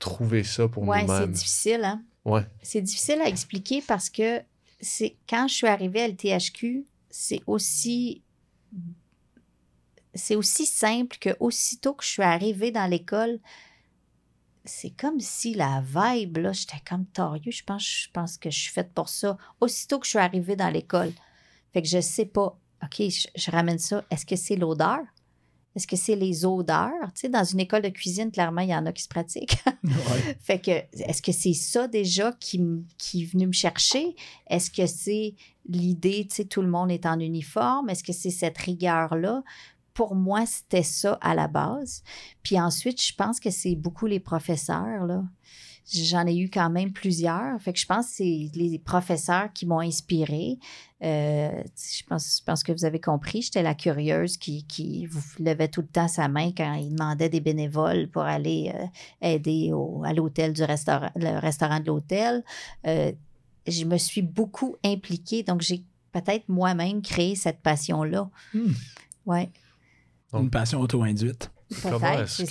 trouver ça pour Ouais, c'est nous-mêmes? difficile, hein? Ouais. C'est difficile à expliquer parce que c'est quand je suis arrivée à l'THQ, c'est aussi c'est aussi simple que aussitôt que je suis arrivée dans l'école, c'est comme si la vibe là, j'étais comme torieux, je pense je pense que je suis faite pour ça aussitôt que je suis arrivée dans l'école. Fait que je sais pas. OK, je, je ramène ça. Est-ce que c'est l'odeur? Est-ce que c'est les odeurs? Tu sais dans une école de cuisine, clairement, il y en a qui se pratiquent. [laughs] Ouais. Fait que, est-ce que c'est ça déjà qui, qui est venu me chercher? Est-ce que c'est l'idée, tu sais, tout le monde est en uniforme? Est-ce que c'est cette rigueur-là? Pour moi, c'était ça à la base. Puis ensuite, je pense que c'est beaucoup les professeurs, là. J'en ai eu quand même plusieurs. Fait que je pense que c'est les professeurs qui m'ont inspirée. Euh, je, pense, je pense que vous avez compris, j'étais la curieuse qui, qui vous levait tout le temps sa main quand il demandait des bénévoles pour aller euh, aider au- à l'hôtel du restaurant, le restaurant de l'hôtel. Euh, je me suis beaucoup impliquée, donc j'ai peut-être moi-même créé cette passion-là. Hmm. Ouais, Une passion auto-induite. Comment peut-être, est-ce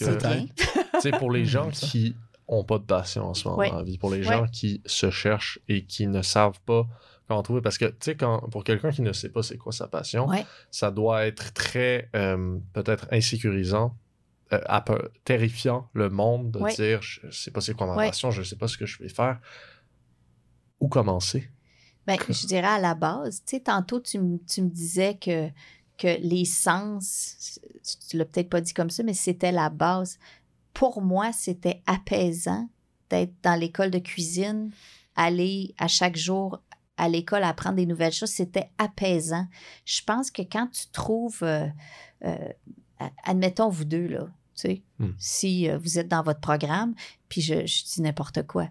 c'est que- pour les gens [laughs] qui ont pas de passion en ce moment Ouais. dans la vie, pour les Ouais. gens qui se cherchent et qui ne savent pas comment trouver, parce que, tu sais, pour quelqu'un qui ne sait pas c'est quoi sa passion, Ouais. ça doit être très, euh, peut-être insécurisant, euh, terrifiant, le monde, de Ouais. dire, je sais pas c'est quoi ma Ouais. passion, je sais pas ce que je vais faire. Où commencer? Ben, je dirais à la base, tu sais, tantôt, tu, me- tu me disais que, que les sens, tu- l'as peut-être pas dit comme ça, mais c'était la base. Pour moi, c'était apaisant d'être dans l'école de cuisine, aller à chaque jour à l'école apprendre des nouvelles choses, c'était apaisant. Je pense que quand tu trouves, euh, euh, admettons vous deux, là, tu sais, Hmm. si euh, vous êtes dans votre programme, puis je, je dis n'importe quoi,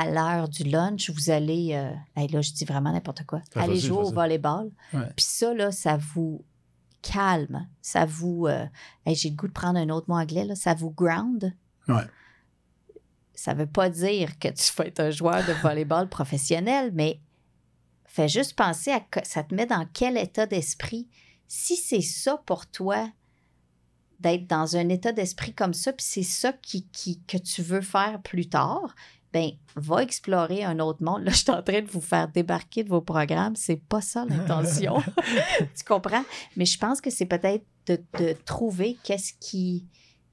à l'heure du lunch, vous allez, euh, hey, là, je dis vraiment n'importe quoi, Ah, vas-y, jouer au volleyball. Ouais. Puis ça, là, ça vous calme, ça vous, euh, hey, j'ai le goût de prendre un autre mot anglais, là, ça vous ground. Ouais. Ça veut pas dire que tu vas être un joueur de volleyball professionnel, mais fais juste penser à que ça te met dans quel état d'esprit. Si c'est ça pour toi, d'être dans un état d'esprit comme ça, puis c'est ça qui, qui- que tu veux faire plus tard, ben va explorer un autre monde. Là, je suis en train de vous faire débarquer de vos programmes. C'est pas ça l'intention. [laughs] tu comprends? Mais je pense que c'est peut-être de, de trouver qu'est-ce qui,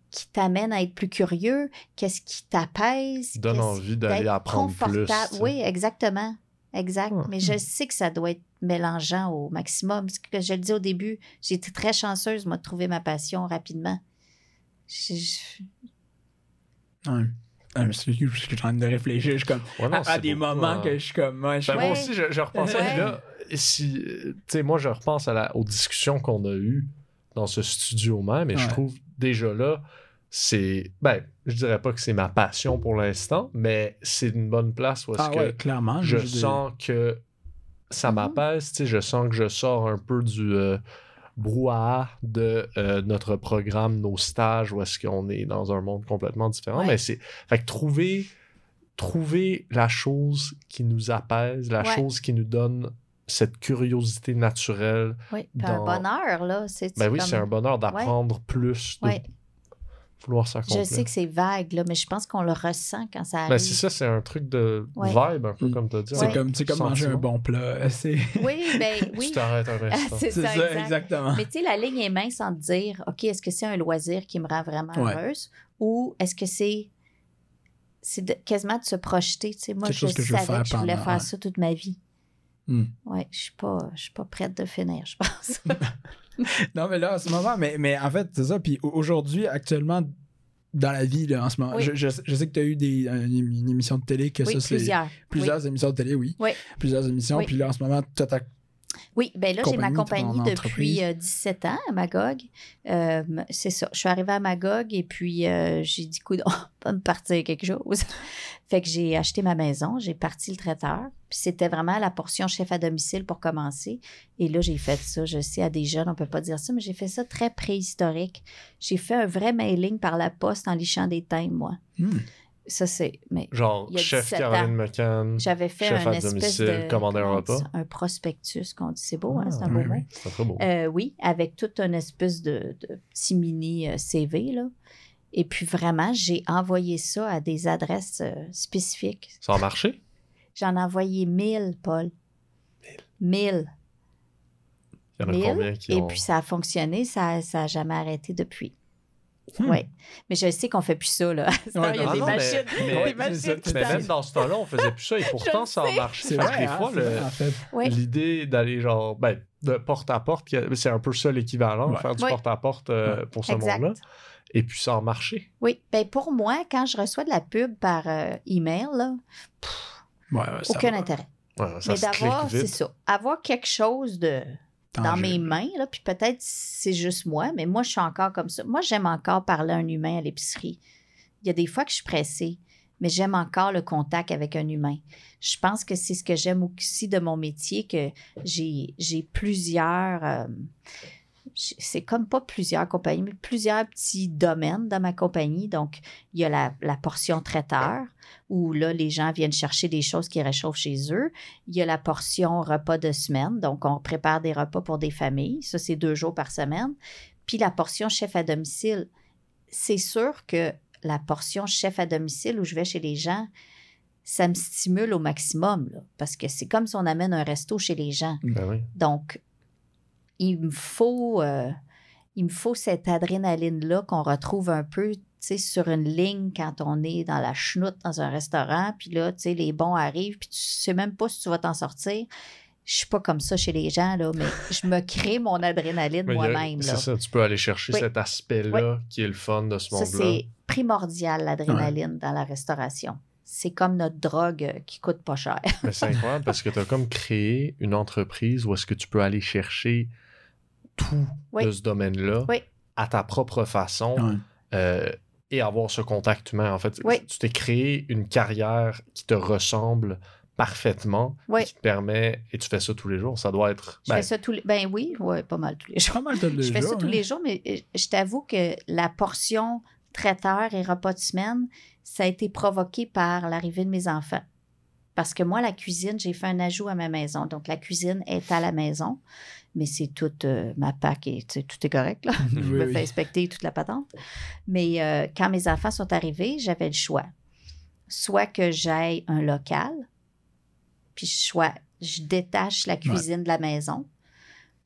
qui t'amène à être plus curieux? Qu'est-ce qui t'apaise? Donne envie d'aller apprendre plus. confortable. Oui, exactement. Exact. Mais je sais que ça doit être mélangeant au maximum. Ce que je le dis au début, j'ai été très chanceuse, moi, de trouver ma passion rapidement. Je- Je suis en train de réfléchir. Je suis comme. Ouais, non, à, des beaucoup, moments hein. que je suis comme. Ouais, je Ben, Moi aussi, je, je repensais Ouais. là, si, tu sais, moi, je repense à la, aux discussions qu'on a eues dans ce studio même, et je trouve déjà là, c'est, ben, je dirais pas que c'est ma passion pour l'instant, mais c'est une bonne place où est-ce Ah que ouais, clairement. je sens que ça Mhm. m'apaise, tu sais, je sens que je sors un peu du euh, brouhaha de euh, notre programme, nos stages, où est-ce qu'on est dans un monde complètement différent, Ouais. mais c'est, fait que trouver, trouver la chose qui nous apaise, la Ouais. chose qui nous donne cette curiosité naturelle, Oui, Dans- un bonheur, là. C'est ben oui, comme- c'est un bonheur d'apprendre plus, de Je sais que c'est vague, là, mais je pense qu'on le ressent quand ça arrive. Ben, c'est ça, c'est un truc de Ouais. vibe, un peu Mm. comme tu as dit. C'est Ouais. comme, manger un bon plat. C'est Oui, ben oui. [laughs] Tu t'arrêtes un Ah, instant. c'est ça, ça, exact. exactement. Mais tu sais, la ligne est mince en te dire, OK, est-ce que c'est un loisir qui me rend vraiment Ouais. heureuse ou est-ce que c'est c'est quasiment de se projeter. Tu sais, moi, je que savais que je voulais pendant, faire ça toute ma vie. Hmm. Ouais, je suis pas, je suis pas prête de finir, je pense. [laughs] [laughs] Non, mais là, en ce moment, mais, mais en fait, c'est ça. Puis au- aujourd'hui, actuellement, dans la vie, là, en ce moment, Oui. je, je, je sais que tu as eu des, une, émission de télé, que oui, ça, c'est. plusieurs. Plusieurs émissions de télé, oui. Oui. Plusieurs émissions. Puis là, en ce moment, tu as Oui, ben là, j'ai ma Compagnie, depuis entreprise. euh, 17 ans à Magog. Euh, c'est ça. Je suis arrivée à Magog et puis euh, j'ai dit, coup, on va [laughs] me partir quelque chose. [laughs] fait que j'ai acheté ma maison, j'ai parti le traiteur. Puis c'était vraiment la portion chef à domicile pour commencer. Et là, j'ai fait ça. Je sais, à des jeunes, on peut pas dire ça, mais j'ai fait ça très préhistorique. J'ai fait un vrai mailing par la poste en lichant des timbres, moi. Hmm. Ça, c'est. Mais Genre, Il y a chef 17 Caroline McCann, j'avais fait Chef un à espèce domicile, de. commander un repas. Un prospectus, qu'on dit. C'est beau, hein? Ah, C'est un beau oui, oui. c'est très beau. Euh, oui, avec toute une espèce de, de petit mini euh, CV, là. Et puis vraiment, j'ai envoyé ça à des adresses euh, spécifiques. Ça a marché? J'en ai envoyé 1000, Paul. 1000. Il y en a 1000. combien qui Et ont... puis ça a fonctionné, ça n'a jamais arrêté depuis. Hmm. Oui. Mais je sais qu'on fait plus ça, là. [laughs] Il y a non, des non, machines. mais- des machines même dans ce temps-là, on faisait plus ça et [laughs] pourtant, ça a sais. marché. C'est vrai, que des hein, fois, en fait. L'idée d'aller genre, ben, de porte à porte, c'est un peu ça l'équivalent, Ouais. faire du porte à porte euh, pour ce monde-là. Et puis ça a marché. Oui. Ben, pour moi, quand je reçois de la pub par euh, email, là, Ouais, ouais, ça aucun va. intérêt. Ouais, ça Mais d'avoir, c'est ça, avoir quelque chose de dans mes mains, là, puis peut-être c'est juste moi, mais moi, je suis encore comme ça. Moi, j'aime encore parler à un humain à l'épicerie. Il y a des fois que je suis pressée, mais j'aime encore le contact avec un humain. Je pense que c'est ce que j'aime aussi de mon métier, que j'ai j'ai plusieurs... euh, c'est comme pas plusieurs compagnies, mais plusieurs petits domaines dans ma compagnie. Donc, il y a la, la portion traiteur, où là, les gens viennent chercher des choses qui réchauffent chez eux. Il y a la portion repas de semaine, donc on prépare des repas pour des familles. Ça, c'est deux jours par semaine. Puis la portion chef à domicile, c'est sûr que la portion chef à domicile où je vais chez les gens, ça me stimule au maximum, là, parce que c'est comme si on amène un resto chez les gens. Ben oui. Donc, il me faut, euh, il me faut cette adrénaline-là qu'on retrouve un peu, tu sais, sur une ligne quand on est dans la chenoute dans un restaurant, puis là, tu sais, les bons arrivent, puis tu sais même pas si tu vas t'en sortir. Je suis pas comme ça chez les gens, là, mais je me crée mon adrénaline moi-même, là. C'est ça, tu peux aller chercher Oui. cet aspect-là qui est le fun de ce Ça, monde-là. c'est primordial, l'adrénaline dans la restauration. C'est comme notre drogue euh, qui coûte pas cher. Mais c'est incroyable parce que tu as comme créé une entreprise où est-ce que tu peux aller chercher tout Oui. de ce domaine-là Oui. à ta propre façon euh, et avoir ce contact humain. En fait, Oui. tu t'es créé une carrière qui te ressemble parfaitement, Oui. qui te permet, et tu fais ça tous les jours, ça doit être... Je ben, fais ça tous les... Ben oui, ouais, pas mal tous les jours. Pas mal de Je fais ça tous hein. les jours, mais euh, je t'avoue que la portion traiteur et repas de semaine, ça a été provoqué par l'arrivée de mes enfants. Parce que moi, la cuisine, j'ai fait un ajout à ma maison. Donc, la cuisine est à la maison, mais c'est toute euh, ma PAC et tu sais, tout est correct. Là. [laughs] je me oui. fais inspecter toute la patente. Mais euh, quand mes enfants sont arrivés, j'avais le choix. Soit que j'aille un local, puis je, sois- je détache la cuisine de la maison,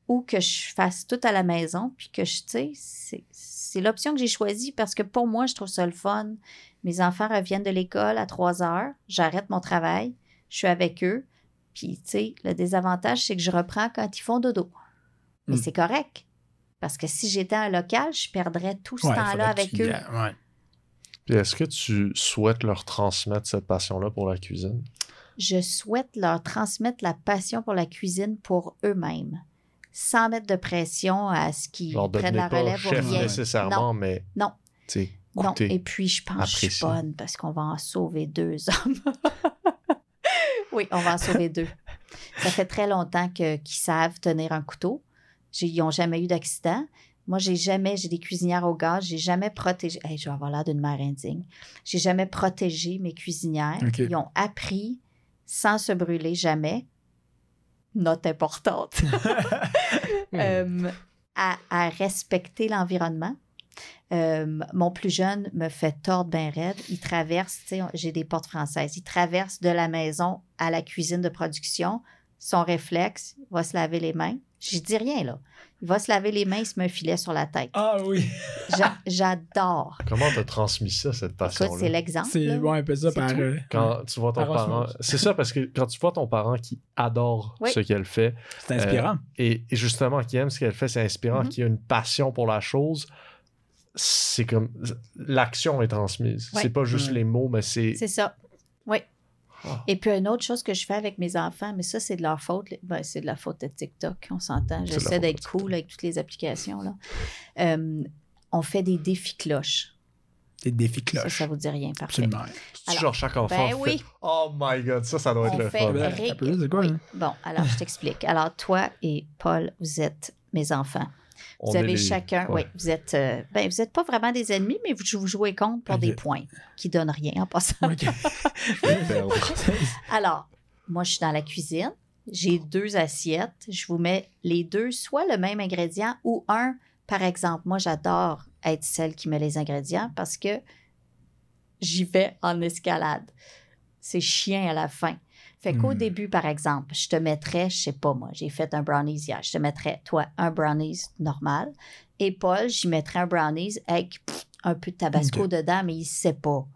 ou que je fasse tout à la maison, puis que je, tu sais, c'est l'option que j'ai choisie parce que pour moi, je trouve ça le fun. Mes enfants reviennent de l'école à 3 heures, j'arrête mon travail, je suis avec eux, puis, tu sais, le désavantage, c'est que je reprends quand ils font dodo. Mais Mm. c'est correct. Parce que si j'étais un local, je perdrais tout ce Ouais, temps-là avec eux. ouais. Puis est-ce que tu souhaites leur transmettre cette passion-là pour la cuisine? je souhaite leur transmettre la passion pour la cuisine pour eux-mêmes, sans mettre de pression à ce qu'ils prennent la pas relève ou chef rien. nécessairement, mais Non. Non, et puis je pense que je suis bonne parce qu'on va en sauver deux hommes. [laughs] oui, on va en sauver deux. Ça fait très longtemps qu'ils savent tenir un couteau. Ils n'ont jamais eu d'accident. Moi, j'ai jamais, j'ai des cuisinières au gaz, j'ai jamais protégé. Hey, je vais avoir l'air d'une mère indigne. J'ai jamais protégé mes cuisinières. Ok. Ils ont appris sans se brûler jamais. Note importante. [laughs] [laughs] Euh, à, à respecter l'environnement. Euh, mon plus jeune me fait tordre bien raide. Il traverse, tu sais, j'ai des portes françaises. Il traverse de la maison à la cuisine de production. Son réflexe, il va se laver les mains. Je dis rien, là. Il va se laver les mains, il se met un filet sur la tête. Ah oui. J'a- J'adore. Comment t'as transmis ça, cette Écoute, c'est passion-là? l'exemple. C'est bon, un peu ça par. tout. euh, Quand tu vois ton Par parent... C'est ça, parce que quand tu vois ton parent qui adore Oui. ce qu'elle fait, c'est inspirant. et, et justement qui aime ce qu'elle fait, c'est inspirant, Mhm. qui a une passion pour la chose, c'est comme... L'action est transmise. Ouais. C'est pas juste Ouais. les mots, mais c'est... C'est ça. Oui. Ah. Et puis, une autre chose que je fais avec mes enfants, mais ça, c'est de leur faute. Ben, c'est de la faute de TikTok, on s'entend. J'essaie d'être cool avec toutes les applications. Là. Euh, on fait des défis cloches. Des défis Ça, cloches. ça vous dit rien, parfait. Absolument. Alors, genre chaque enfant ben fait, oui. Oh my God, ça, ça doit être le fun. Ça c'est quoi, oui. hein? Bon, alors, je t'explique. Alors, toi et Paul, vous êtes mes enfants. Vous avez les- chacun, ouais. oui, vous êtes, euh, ben, vous n'êtes pas vraiment des ennemis, mais vous, vous jouez contre pour des points qui donnent rien en passant. [laughs] Alors, moi, je suis dans la cuisine. J'ai deux assiettes. Je vous mets les deux, soit le même ingrédient ou un, par exemple. Moi, j'adore être celle qui met les ingrédients parce que j'y vais en escalade. C'est chien à la fin. Fait qu'au Hmm. début, par exemple, je te mettrais, je sais pas moi, j'ai fait un brownies hier, je te mettrais, toi, un brownies normal. Et Paul, j'y mettrais un brownies avec pff, un peu de tabasco dedans, mais il sait pas.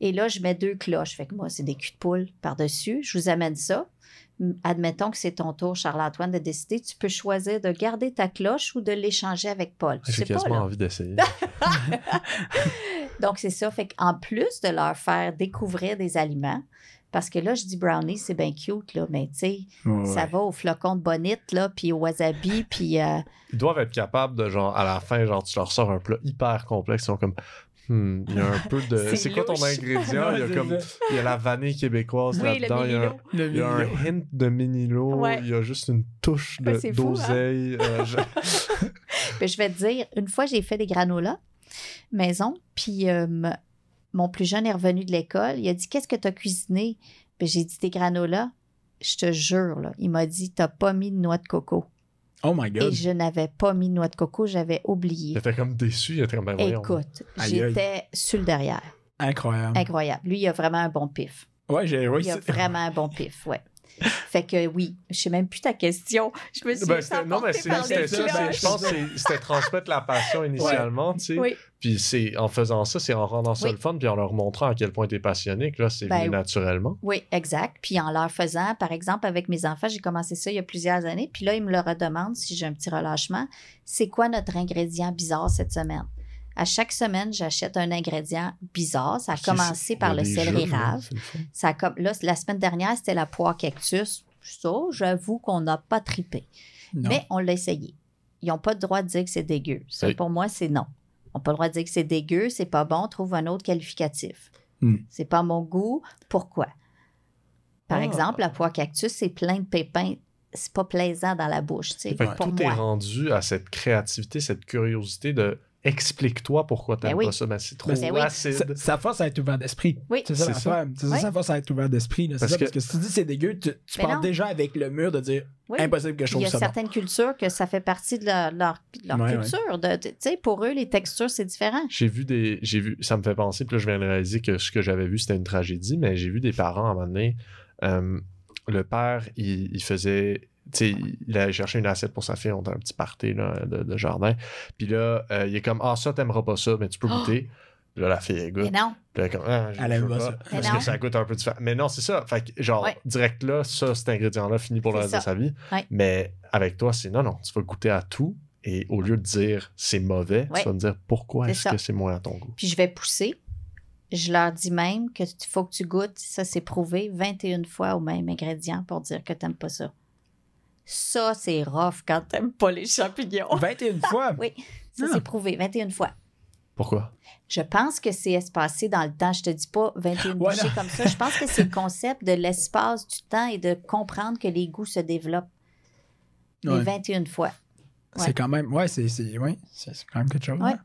Et là, je mets deux cloches. Fait que moi, c'est des culs de poule par-dessus. Je vous amène ça. M- Admettons que c'est ton tour, Charles-Antoine, de décider. Tu peux choisir de garder ta cloche ou de l'échanger avec Paul. J'ai pas, quasiment envie d'essayer. [laughs] Donc, c'est ça. Fait qu'en plus de leur faire découvrir des aliments, parce que là, je dis brownie, c'est bien cute, là, mais tu sais, Ouais, ça va au flocon de bonite, là, puis au wasabi, [laughs] puis... euh, Ils doivent être capables de, genre, à la fin, genre, tu leur sors un plat hyper complexe, ils sont comme, hmm, il y a un peu de. [laughs] C'est C'est quoi ton ingrédient? [laughs] Il y a comme, il y a la vanille québécoise Oui, là-dedans, il y a un- il y a un hint de mini-lot, Ouais. il y a juste une touche hein? d'oseille. euh, je- Ben, je vais te dire, une fois, j'ai fait des granolas maison, puis euh, mon plus jeune est revenu de l'école. Il a dit Qu'est-ce que tu as cuisiné? Ben, J'ai dit des granolas. Je te jure, là, il m'a dit T'as pas mis de noix de coco. Oh my Et god. je n'avais pas mis de noix de coco, j'avais oublié. il était comme déçu, comme, ben voyons. Écoute, j'étais sur le derrière. Incroyable. Incroyable. Lui, il a vraiment un bon pif. Ouais, j'ai. Oui, Il a vraiment un bon pif, ouais. Fait que oui, je sais même plus ta question. Je me suis Ben, non, mais c'est- ça. cloches. Je pense que c'est- c'était transmettre la passion initialement, tu sais. Oui. Puis c'est en faisant ça, c'est en rendant ça Oui. le fun, puis en leur montrant à quel point t'es passionné, que là, c'est Ben naturellement. Oui, exact. Puis en leur faisant, par exemple, avec mes enfants, j'ai commencé ça il y a plusieurs années. Puis là, ils me le redemandent si j'ai un petit relâchement. C'est quoi notre ingrédient bizarre cette semaine? À chaque semaine, j'achète un ingrédient bizarre. Ça a commencé par le céleri rave. Ça a comme, là, la semaine dernière, c'était la poire cactus. Ça, j'avoue qu'on n'a pas tripé. Non. Mais on l'a essayé. Ils n'ont pas le droit de dire que c'est dégueu. Ça, Oui. pour moi, c'est non. On n'a pas le droit de dire que c'est dégueu, c'est pas bon, trouve un autre qualificatif. Hmm. C'est pas mon goût. Pourquoi? Par Ah. exemple, la poire cactus, c'est plein de pépins. C'est pas plaisant dans la bouche. pour tout est rendu à cette créativité, cette curiosité de explique-toi pourquoi t'aimes Ben oui. pas ça. Ben, c'est trop Ben oui. acide. Ça, ça force à être ouvert d'esprit. Oui. C'est ça ça. l'affaire. C'est ça, Oui. ça force à être ouvert d'esprit. Parce ça, que- Parce que si tu dis c'est dégueu, tu, tu pars non. déjà avec le mur de dire Oui. impossible que je Il y trouve a ça bon. certaines cultures que ça fait partie de leur, leur- leur Ouais, culture. De, de- pour eux, les textures, c'est différent. J'ai vu des. J'ai vu. Ça me fait penser, puis là, je viens de réaliser que ce que j'avais vu, c'était une tragédie, mais j'ai vu des parents à un moment donné. euh, le père, il, il faisait tu sais, il allait chercher une assiette pour sa fille, on a un petit party là, de, de jardin. Puis là, euh, il est comme, ah, ça, t'aimeras pas ça, mais tu peux goûter. Puis là, la fille, elle Mais goûte. non. Puis là, comme, ah, je Elle aime pas ça. Mais Parce non. que ça goûte un peu différent. Mais non, c'est ça. Fait que, genre, Ouais. direct là, ça, cet ingrédient-là finit pour le reste de sa vie. Ouais. Mais avec toi, c'est non, non, tu vas goûter à tout. Et au lieu de dire c'est mauvais, Ouais. tu vas me dire pourquoi est-ce que c'est moins à ton goût. Puis je vais pousser. Je leur dis même que tu- faut que tu goûtes, ça c'est prouvé, 21 fois au même ingrédient pour dire que t'aimes pas ça. Ça, c'est rough quand t'aimes pas les champignons. [laughs] 21 fois? Oui, ça Ah. c'est prouvé, 21 fois. Pourquoi? Je pense que c'est espacé dans le temps. Je te dis pas 21 Ouais, bouchées comme ça. Je pense que c'est le concept de l'espace, du temps et de comprendre que les goûts se développent. Mais Ouais. 21 fois. C'est quand même. Ouais, c'est ouais, quand même quelque chose. Hein.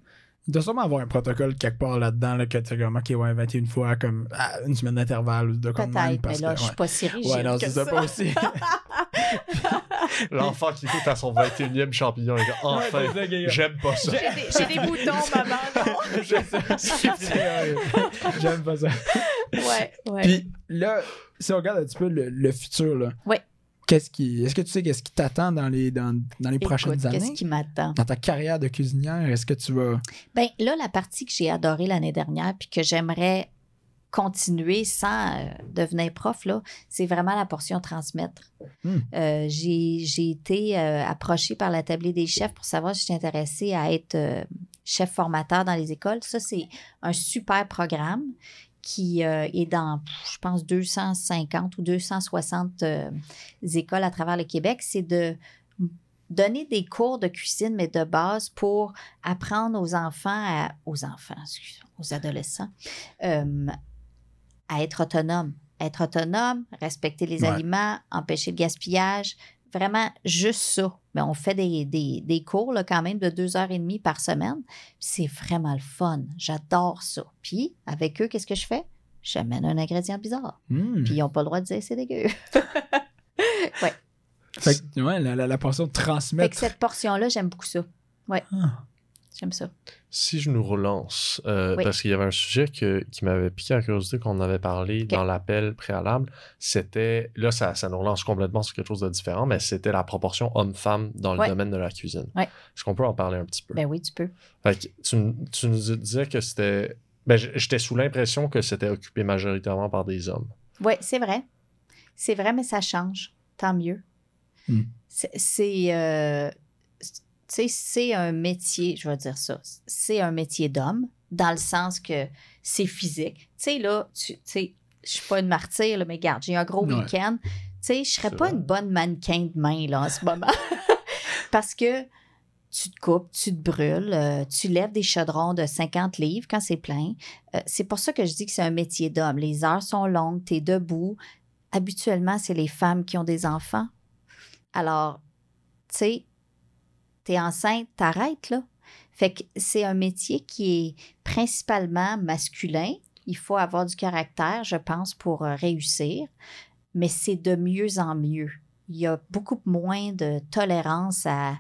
Il doit sûrement avoir un protocole quelque part là-dedans là, que tu sais comme, OK, ouais, 21 fois, comme à une semaine d'intervalle ou de comme même, Peut-être, mais là, que, je suis pas si rigide Ouais, non, c'est ça ça. pas aussi. [laughs] [laughs] L'enfant qui goûte à son 21e champignon, il dit enfin, j'aime pas ça. J'ai des, [laughs] boutons, maman. [laughs] J'aime pas ça. Ouais, ouais. Puis là, si on regarde un petit peu le, le futur, là. Ouais. Qu'est-ce qui. Est-ce que tu sais qu'est-ce qui t'attend dans les, dans, dans les Écoute, prochaines années? qu'est-ce qui m'attend? Dans ta carrière de cuisinière, est-ce que tu vas. Ben là, la partie que j'ai adorée l'année dernière, puis que j'aimerais continuer sans euh, devenir prof, là, c'est vraiment la portion transmettre. Euh, j'ai, été euh, approchée par la tablée des chefs pour savoir si j'étais intéressée à être euh, chef formateur dans les écoles. Ça, c'est un super programme qui est dans, je pense, 250 ou 260 euh, écoles à travers le Québec. C'est de donner des cours de cuisine, mais de base pour apprendre aux enfants, à- aux enfants, excusez, aux adolescents, euh, à être autonomes. Être autonome, respecter les Ouais. aliments, empêcher le gaspillage. Vraiment, juste ça. Mais on fait des, des, des cours là, quand même de deux heures et demie par semaine. C'est vraiment le fun. J'adore ça. Puis, avec eux, qu'est-ce que je fais? J'amène un ingrédient bizarre. Hmm. Puis, ils n'ont pas le droit de dire c'est dégueu. [laughs] ouais. Fait que, ouais, la, la, la portion de Fait que transmettre. cette portion-là, j'aime beaucoup ça. Ah. J'aime ça. Si je nous relance, euh, Oui. parce qu'il y avait un sujet que- qui m'avait piqué la curiosité qu'on avait parlé dans l'appel préalable, c'était, là ça, ça nous relance complètement sur quelque chose de différent, mais c'était la proportion homme-femme dans le Ouais. domaine de la cuisine. Ouais. Est-ce qu'on peut en parler un petit peu? Ben oui, tu peux. Fait que tu, nous disais que c'était... Ben, j'étais sous l'impression que c'était occupé majoritairement par des hommes. Oui, c'est vrai. C'est vrai, mais ça change. Tant mieux. Hmm. C'est- C'est. euh, tu sais, c'est un métier, je vais dire ça. C'est un métier d'homme, dans le sens que c'est physique. Tu sais, là, tu sais, je suis pas une martyre, là, mais regarde, j'ai un gros Ouais. week-end. Tu sais, je serais pas vrai. une bonne mannequin de main, là, en ce moment. [laughs] Parce que tu te coupes, tu te brûles, euh, tu lèves des chaudrons de 50 livres quand c'est plein. Euh, c'est pour ça que je dis que c'est un métier d'homme. Les heures sont longues, tu es debout. Habituellement, c'est les femmes qui ont des enfants. Alors, tu sais, tu es enceinte, t'arrêtes, là. Fait que c'est un métier qui est principalement masculin. Il faut avoir du caractère, je pense, pour euh, réussir. Mais c'est de mieux en mieux. Il y a beaucoup moins de tolérance à,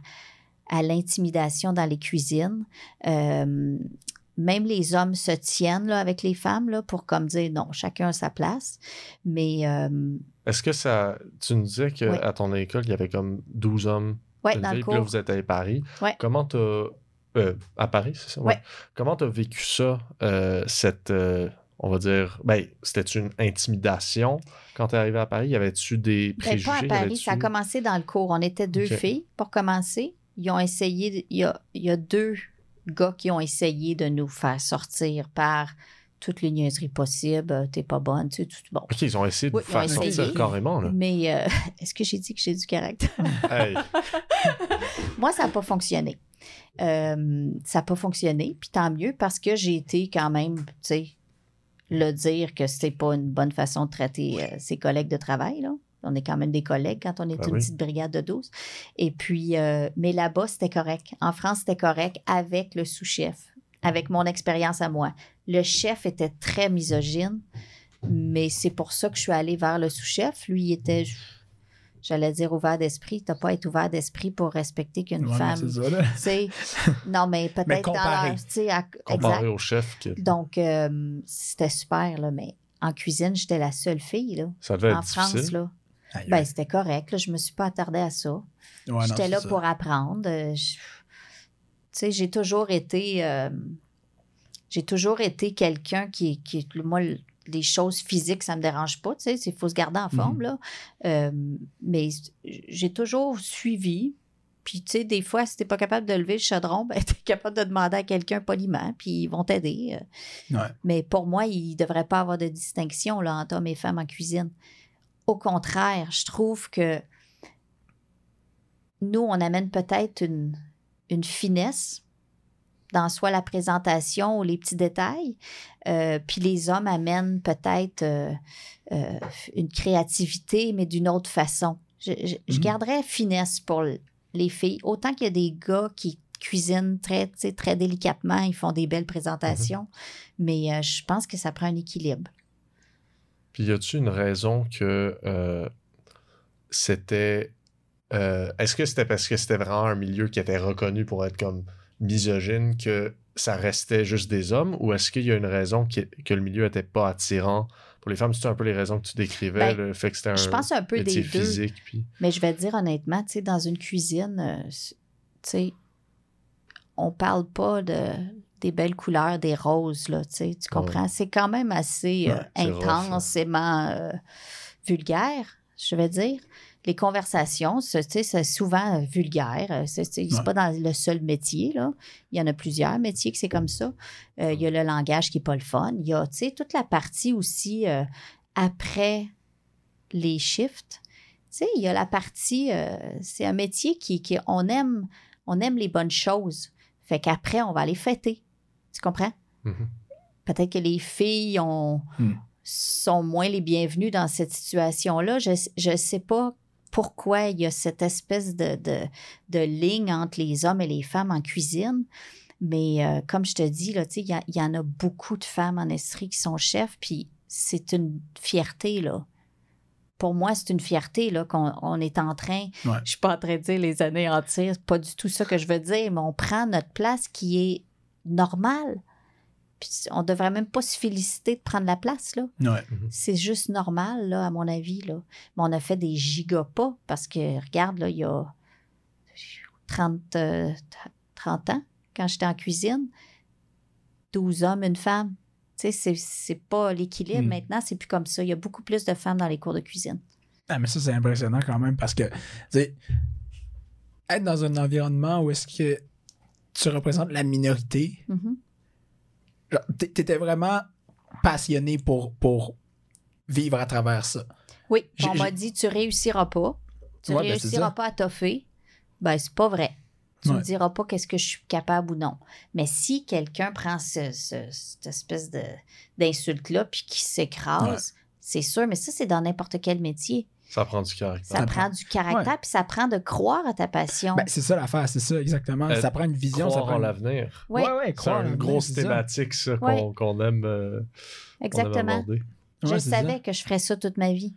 à l'intimidation dans les cuisines. Euh, même les hommes se tiennent là, avec les femmes là, pour comme dire non, chacun a sa place. Mais euh, Est-ce que ça... Tu nous disais qu'à Oui. ton école, il y avait comme 12 hommes ouais, dans le puis là, cours. vous êtes à Paris. Ouais. Comment t'as... euh, à Paris, c'est ça? Ouais. Comment t'as vécu ça, euh, cette... euh, on va dire... Ben, c'était une intimidation quand t'es arrivé à Paris? Y avait-tu des Ben, préjugés? pas à Paris, ça a commencé dans le cours. On était deux filles pour commencer. Ils ont essayé, de- il y a, il y a deux gars qui ont essayé de nous faire sortir par toutes les niaiseries possibles. Euh, T'es pas bonne, tu sais, tout. Bon. OK, ils ont essayé de Oui, faire sortir carrément, là. Mais euh, [laughs] est-ce que j'ai dit que j'ai du caractère? [laughs] Hey, [laughs] Moi, ça n'a pas fonctionné. Euh, ça n'a pas fonctionné, puis tant mieux parce que j'ai été quand même, tu sais, le dire que c'était pas une bonne façon de traiter euh, ses collègues de travail. Là. On est quand même des collègues quand on est Ben une oui. petite brigade de 12. Et puis, mais là-bas, c'était correct. En France, c'était correct avec le sous-chef, avec mon expérience à moi. Le chef était très misogyne, mais c'est pour ça que je suis allée vers le sous-chef. Lui, il était, j'allais dire, ouvert d'esprit. Tu n'as pas à être ouvert d'esprit pour respecter qu'une Ouais, femme c'est ça, non, [laughs] mais peut-être dans comparé. leur. tu sais, à- comparé exact. au chef, qui... Donc, euh, c'était super, là, mais en cuisine, j'étais la seule fille, là, ça devait être en difficile. France, là. Ben, c'était correct. Là, je me suis pas attardée à ça. Ouais, J'étais là ça. pour apprendre. Euh, je- Tu sais, j'ai toujours été. euh, J'ai toujours été quelqu'un qui, qui. Moi, le- les choses physiques, ça me dérange pas. Tu sais, il faut se garder en forme, Mhm. là. Euh, mais j'ai toujours suivi. Puis, tu sais, des fois, si t'es pas capable de lever le chaudron, ben, [laughs] t'es capable de demander à quelqu'un poliment, puis ils vont t'aider. Euh, Ouais. Mais pour moi, il ne devrait pas avoir de distinction là, entre hommes et femmes en cuisine. Au contraire, je trouve que nous, on amène peut-être une, une finesse dans soit la présentation ou les petits détails, euh, puis les hommes amènent peut-être euh, euh, une créativité, mais d'une autre façon. Je, je- je Mhm. garderais finesse pour les filles. Autant qu'il y a des gars qui cuisinent très, très délicatement, ils font des belles présentations, mais euh, je pense que ça prend un équilibre. Puis y a-tu une raison que c'était. Est-ce que c'était parce que c'était vraiment un milieu qui était reconnu pour être comme misogyne que ça restait juste des hommes ou est-ce qu'il y a une raison qui- que le milieu était pas attirant pour les femmes? C'est un peu les raisons que tu décrivais, Ben, le fait que c'était un Je pense un peu métier des deux. physique. Puis... Mais je vais te dire honnêtement, tu sais, dans une cuisine, euh, tu sais, on parle pas de des belles couleurs, des roses, là, tu sais, tu comprends? C'est quand même assez euh, Ouais, là. intensément euh, vulgaire, je vais dire. Les conversations, c'est, souvent euh, vulgaire. euh, C'est, Ouais. pas dans le seul métier, là. Il y en a plusieurs métiers que c'est comme ça. Euh, il y a le langage qui est pas le fun. Il y a, tu sais, toute la partie aussi euh, après les shifts. Tu sais, il y a la partie, euh, c'est un métier qui, qui on aime, on aime les bonnes choses. Fait qu'après, on va les fêter. Tu comprends? Mhm. Peut-être que les filles ont, Hmm. sont moins les bienvenues dans cette situation-là. Je ne sais pas pourquoi il y a cette espèce de, de, de ligne entre les hommes et les femmes en cuisine. Mais euh, comme je te dis, là, il y, a- y en a beaucoup de femmes en Estrie qui sont chefs, puis c'est une fierté, là. Pour moi, c'est une fierté là, qu'on on est en train. Ouais. Je suis pas en train de dire les années entières, c'est pas du tout ça que je veux dire, mais on prend notre place qui est normale. Puis on devrait même pas se féliciter de prendre la place, là. Ouais. C'est juste normal, là, à mon avis, là. Mais on a fait des gigapas parce que, regarde, là, il y a 30, euh, 30 ans, quand j'étais en cuisine, 12 hommes, une femme. Tu sais, c'est- c'est pas l'équilibre. Mm. Maintenant, c'est plus comme ça. Il y a beaucoup plus de femmes dans les cours de cuisine. Ah, mais ça, c'est impressionnant quand même parce que, être dans un environnement où est-ce que tu représentes la minorité, Mhm. t- t'étais vraiment passionné pour, pour vivre à travers ça. Oui, on m'a dit tu réussiras pas. Tu Ouais, ben, réussiras pas à toffer. Ben, c'est pas vrai. Tu Ouais. me diras pas qu'est-ce que je suis capable ou non. Mais si quelqu'un prend ce- ce- cette espèce d'insulte-là puis qui s'écrase, c'est sûr, mais ça, c'est dans n'importe quel métier. Ça prend du caractère. Ça Ça prend du caractère puis ça prend de croire à ta passion. Ben, c'est ça l'affaire, c'est ça, exactement. Euh, ça prend une vision, ça Croire prend en l'avenir. oui, Ouais, ouais, C'est croire en une grosse c'est ça. thématique, ça, qu'on Ouais. qu'on aime, euh, qu'on aime exactement. je Ouais, c'est ça. savais que je ferais ça toute ma vie.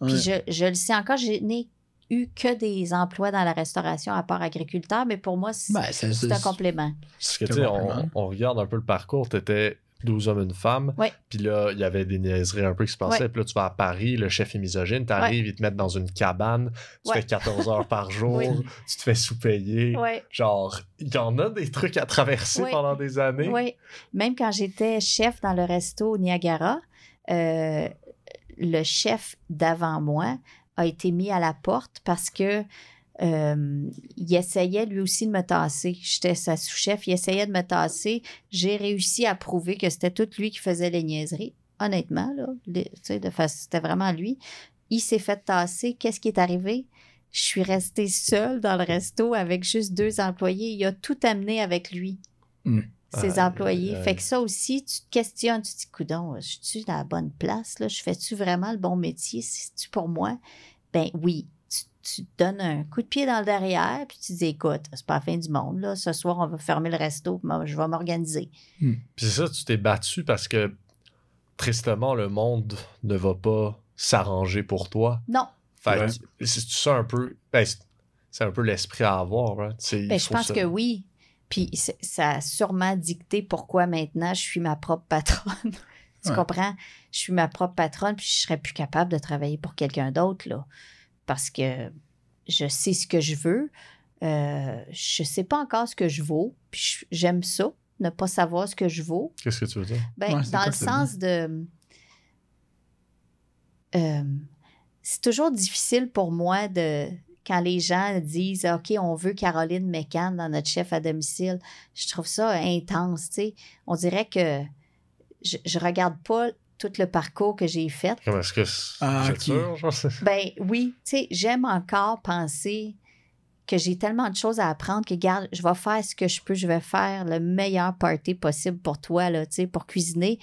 Ouais. Puis je, je le sais encore, je n'ai eu que des emplois dans la restauration à part agriculteur, mais pour moi, c'est Ben, c'est c'est un complément. Parce que, C'est tu sais, on, on regarde un peu le parcours, t'étais 12 hommes, une femme. Ouais. Puis là, il y avait des niaiseries un peu qui se passaient. Puis là, tu vas à Paris, le chef est misogyne, t'arrives, ils te mettent dans une cabane, tu fais 14 heures par [laughs] jour, tu te fais sous-payer. Genre, il y en a des trucs à traverser pendant des années. Oui, même quand j'étais chef dans le resto Niagara, euh, le chef d'avant moi a été mis à la porte parce que euh, il essayait lui aussi de me tasser. J'étais sa sous-chef, il essayait de me tasser. J'ai réussi à prouver que c'était tout lui qui faisait les niaiseries. Honnêtement, là, les- tu sais, de c'était vraiment lui. Il s'est fait tasser. Qu'est-ce qui est arrivé? Je suis restée seule dans le resto avec juste deux employés. Il a tout amené avec lui ses Aïe, employés. Fait que ça aussi, tu te questionnes, tu te dis, coudon, je suis à la bonne place, là? Je fais-tu vraiment le bon métier? C'est-tu pour moi? Ben oui. Tu, te donnes un coup de pied dans le derrière, puis tu te dis, écoute, c'est pas la fin du monde, là. Ce soir, on va fermer le resto, puis moi, je vais m'organiser. Puis c'est ça, tu t'es battu parce que, tristement, le monde ne va pas s'arranger pour toi. Non, Fait Ouais. c'est ça un peu. ben, c'est- un peu l'esprit à avoir. hein. Tu sais, il ben, je pense ça- que oui. Puis c'est- ça a sûrement dicté pourquoi maintenant je suis ma propre patronne. [laughs] tu Ouais. comprends? Je suis ma propre patronne, puis je serais plus capable de travailler pour quelqu'un d'autre, là. Parce que je sais ce que je veux. Euh, je sais pas encore ce que je vaux. Puis j'aime ça, ne pas savoir ce que je vaux. Qu'est-ce que tu veux dire? Ben, Ouais, dans le sens de. Euh, c'est toujours difficile pour moi de. Quand les gens disent OK, on veut Caroline McCann dans notre chef à domicile, je trouve ça intense. tu sais. On dirait que je, je regarde pas tout le parcours que j'ai fait. Comment est-ce que c'est Ah, êtes ok. sûr, genre, c'est- Ben oui, tu sais, j'aime encore penser que j'ai tellement de choses à apprendre que, regarde, je vais faire ce que je peux, je vais faire le meilleur party possible pour toi, là, tu sais, pour cuisiner.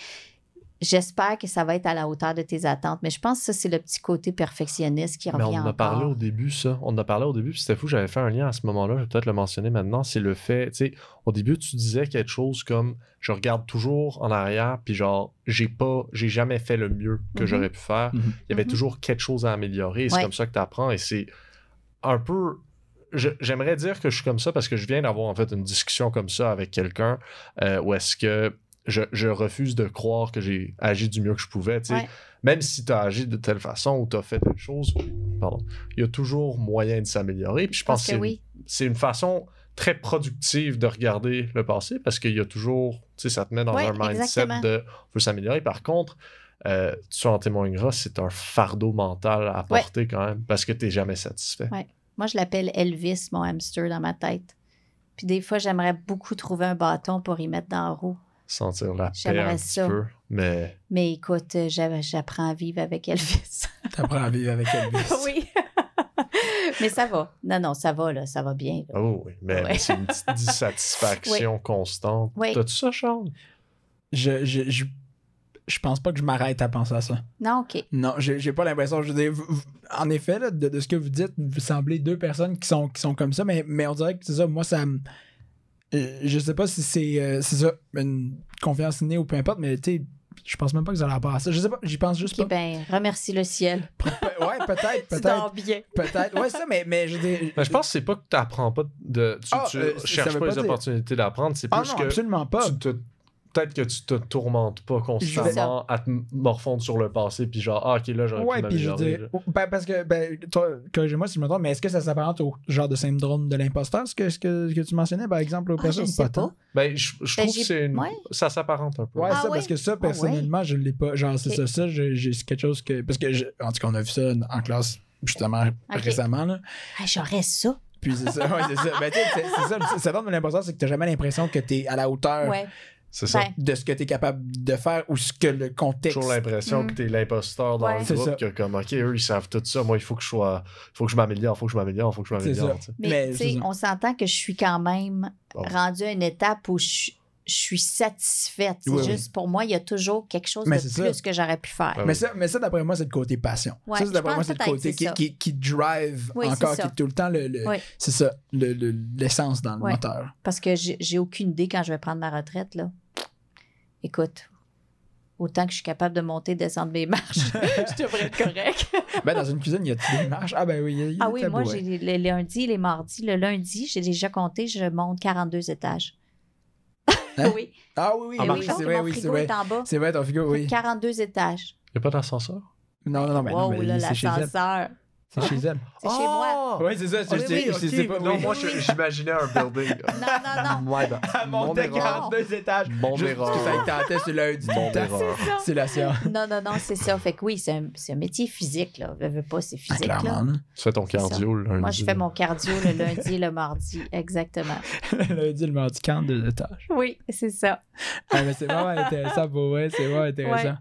J'espère que ça va être à la hauteur de tes attentes, mais je pense que ça, c'est le petit côté perfectionniste qui Mais revient on en a parlé encore. au début, ça. On en a parlé au début, puis c'était fou, j'avais fait un lien à ce moment-là, je vais peut-être le mentionner maintenant. C'est le fait, tu sais, au début, tu disais quelque chose comme je regarde toujours en arrière, puis genre, j'ai pas, j'ai jamais fait le mieux que Mhm. j'aurais pu faire. Mhm. Il y avait Mhm. toujours quelque chose à améliorer, et c'est Ouais. comme ça que tu apprends, et c'est un peu. je- J'aimerais dire que je suis comme ça parce que je viens d'avoir en fait une discussion comme ça avec quelqu'un euh, où est-ce que je, je refuse de croire que j'ai agi du mieux que je pouvais. Ouais. Même si tu as agi de telle façon ou tu as fait telle chose, pardon, il y a toujours moyen de s'améliorer. Puis je pense que que c'est oui. c'est une façon très productive de regarder le passé parce qu'il y a toujours, tu sais, ça te met dans Ouais, un mindset exactement. de on veut s'améliorer. Par contre, euh, tu en témoigneras, c'est un fardeau mental à Ouais. porter quand même parce que tu n'es jamais satisfait. Moi, je l'appelle Elvis, mon hamster dans ma tête. Puis des fois, j'aimerais beaucoup trouver un bâton pour y mettre dans la roue. Sentir la paix un petit ça. peu. Mais Mais écoute, euh, j'a- j'apprends à vivre avec Elvis. [laughs] T'apprends à vivre avec Elvis. oui. [laughs] mais ça va. Non, non, ça va, là. Ça va bien. là. oh oui, mais, Ouais. mais c'est une petite [laughs] dissatisfaction constante. Oui. T'as-tu ça, Charles? Je, je, je, je pense pas que je m'arrête à penser à ça. Non, OK. Non, j'ai j'ai pas l'impression. Je veux dire, vous- vous- en effet, là, de, de ce que vous dites, vous semblez deux personnes qui sont, qui sont comme ça, mais, mais on dirait que c'est ça. Moi, ça me. Euh, Je sais pas si c'est euh, c'est ça, une confiance innée ou peu importe, mais tu sais, je pense même pas que ça à ça. Je sais pas, j'y pense juste OK, pas. ben, remercie le ciel. Pe- ouais, peut-être, [laughs] peut-être, bien. peut-être. Ouais, ça, mais, mais je veux dire. Ben, je pense que c'est pas que tu n'apprends pas de. Tu, Ah, tu euh, cherches pas pas les dire- opportunités d'apprendre, c'est Ah plus non, que absolument pas. tu te- peut-être que tu te tourmentes pas constamment à te morfondre sur le passé, puis genre, ah, ok, là, j'aurais Ouais, pu puis je veux m'améliorer. dire, ben, parce que, ben, toi, corrigez-moi si je me trompe, mais est-ce que ça s'apparente au genre de syndrome de l'imposteur, ce que, ce que, ce que tu mentionnais, par exemple, aux Ah, sais tant? pas. Ben, je, je Ben, trouve que c'est une... ouais. ça s'apparente un peu. Ouais, Ah ça, ouais? parce que ça, Ah personnellement, je l'ai pas. Genre, c'est ça, ça, j'ai- c'est quelque chose que. Parce que, je- en tout cas, on a vu ça en classe, justement, récemment, là. Ah, J'aurais ça. Puis c'est ça, ouais, c'est ça. Ben, tu sais, c'est c'est ça, le syndrome de l'imposteur, c'est que t'as jamais l'impression que t'es à la hauteur Ouais. C'est ça. Ben, de ce que t'es capable de faire ou ce que le contexte. toujours l'impression Mm. que t'es l'imposteur dans Ouais. le groupe, ça. que comme, ok, eux, ils savent tout ça, moi, il faut que je sois... il faut que je m'améliore, il faut que je m'améliore, il faut que je m'améliore, tu mais, Mais tu sais, on s'entend que je suis quand même Bon. rendue à une étape où je, je suis satisfaite. C'est Oui, oui. juste, pour moi, il y a toujours quelque chose Mais de plus ça. que j'aurais pu faire. Ah Mais oui. ça, mais ça d'après moi, c'est le côté passion. Ouais, ça, d'après moi, c'est le côté qui, ça. qui, qui drive encore, qui est tout le temps le- le- Oui. c'est ça, le- le- l'essence dans le moteur. Parce que j'ai j'ai aucune idée quand je vais prendre ma retraite. Là. Écoute, autant que je suis capable de monter, descendre mes marches, [laughs] je devrais être correct. [laughs] ben, dans une cuisine, il y a des marches. Ah, ben oui, il y a, il y a ah oui, moi, j'ai les lundis, les mardis. Le lundi, j'ai déjà compté, je monte 42 étages. Hein? [laughs] oui, Ah oui, oui, oui, c'est vrai, oui, c'est frigo vrai. C'est vrai, ton figure, oui. 42 étages. Il n'y a pas d'ascenseur? Non, non, non, mais, non, wow, mais là, c'est chez elle. l'ascenseur. C'est chez elle. C'est chez moi. Oui, c'est ça. Ah, oui, pas. Non, moi, j'imaginais un building. Non, non, non. [laughs] Ouais, ben, Elle montait erreur. 42 étages. Mon Juste parce que ça erreur. tentait sur lundi. erreur. [laughs] C'est la science. Non, non, non, c'est ça. Fait que oui, c'est un, métier physique, là. Je veux pas, c'est Ah, physique, clairement. là. Tu fais ton cardio le lundi. Moi, je fais mon cardio le lundi et le mardi. Exactement. Le lundi, le mardi, 42 étages. Oui, c'est ça. Ah, c'est vraiment intéressant pour vrai. C'est vraiment intéressant.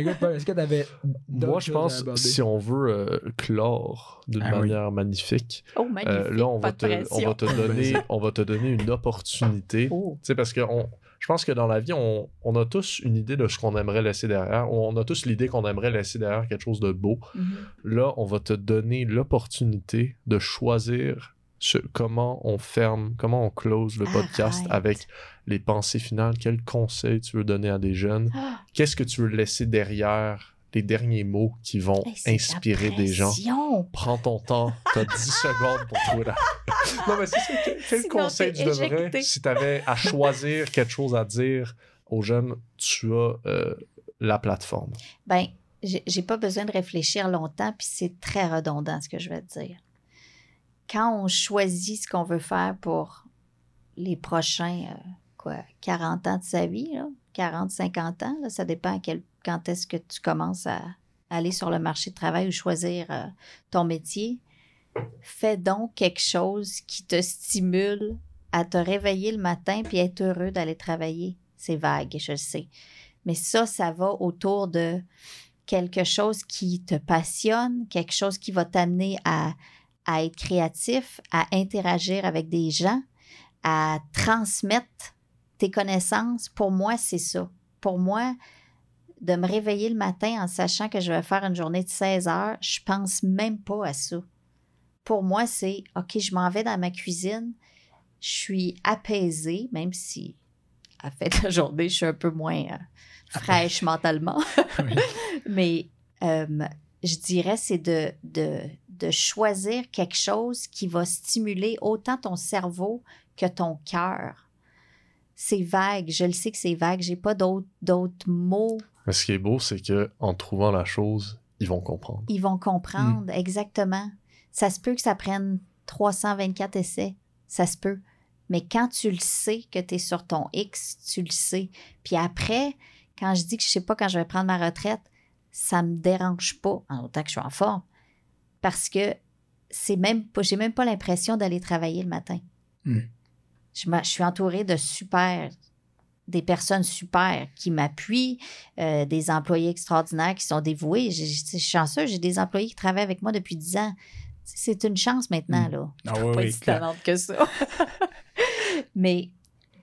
Écoute, Paul, est-ce que tu avais. Moi, je pense, si on veut euh, clore d'une Ah oui. manière magnifique, Oh, magnifique. euh, là, on va, te, on, pression. va te [laughs] donner, on va te donner une opportunité. Oh. Tu sais, parce que on, je pense que dans la vie, on, on a tous une idée de ce qu'on aimerait laisser derrière. On a tous l'idée qu'on aimerait laisser derrière quelque chose de beau. Mhm. Là, on va te donner l'opportunité de choisir ce- comment on ferme, comment on close le podcast Arrête. avec les pensées finales. Quel conseil tu veux donner à des jeunes? Ah, Qu'est-ce que tu veux laisser derrière les derniers mots qui vont hey, inspirer des gens? Prends ton temps, t'as 10 [laughs] secondes pour trouver la... [laughs] Non, mais c'est ça, quel, conseil tu éjecté. si t'avais à choisir [laughs] quelque chose à dire aux jeunes? Tu as euh, la plateforme. Ben, j'ai j'ai pas besoin de réfléchir longtemps, puis c'est très redondant ce que je vais te dire. Quand on choisit ce qu'on veut faire pour les prochains, euh, quoi, 40 ans de sa vie, là, 40, 50 ans, ça dépend quand est-ce que tu commences à aller sur le marché de travail ou choisir euh, ton métier. Fais donc quelque chose qui te stimule à te réveiller le matin puis être heureux d'aller travailler. C'est vague, je le sais. Mais ça, ça va autour de quelque chose qui te passionne, quelque chose qui va t'amener à être créatif, à interagir avec des gens, à transmettre tes connaissances. Pour moi, c'est ça. Pour moi, de me réveiller le matin en sachant que je vais faire une journée de 16 heures, je pense même pas à ça. Pour moi, c'est OK, je m'en vais dans ma cuisine, je suis apaisée, même si à la fin de la journée, je suis un peu moins euh, fraîche mentalement. [laughs] [laughs] Oui. Mais euh, je dirais, c'est de, de, de choisir quelque chose qui va stimuler autant ton cerveau que ton cœur. C'est vague, je le sais que c'est vague, j'ai pas d'autres mots. Mais ce qui est beau, c'est que en trouvant la chose, ils vont comprendre. Ils vont comprendre exactement. Ça se peut que ça prenne 324 essais, ça se peut. Mais quand tu le sais que tu es sur ton X, tu le sais. Puis après, quand je dis que je sais pas quand je vais prendre ma retraite, ça me dérange pas, en autant que je suis en forme. Parce que c'est même pas, j'ai même pas l'impression d'aller travailler le matin. Hmm. Je, suis entourée de super, des personnes super qui m'appuient, euh, des employés extraordinaires qui sont dévoués. J'ai- Je suis chanceuse, j'ai des employés qui travaillent avec moi depuis 10 ans. C'est une chance maintenant, Hmm. là. Ah oui, pas oui, si clair. talente que ça. [laughs] Mais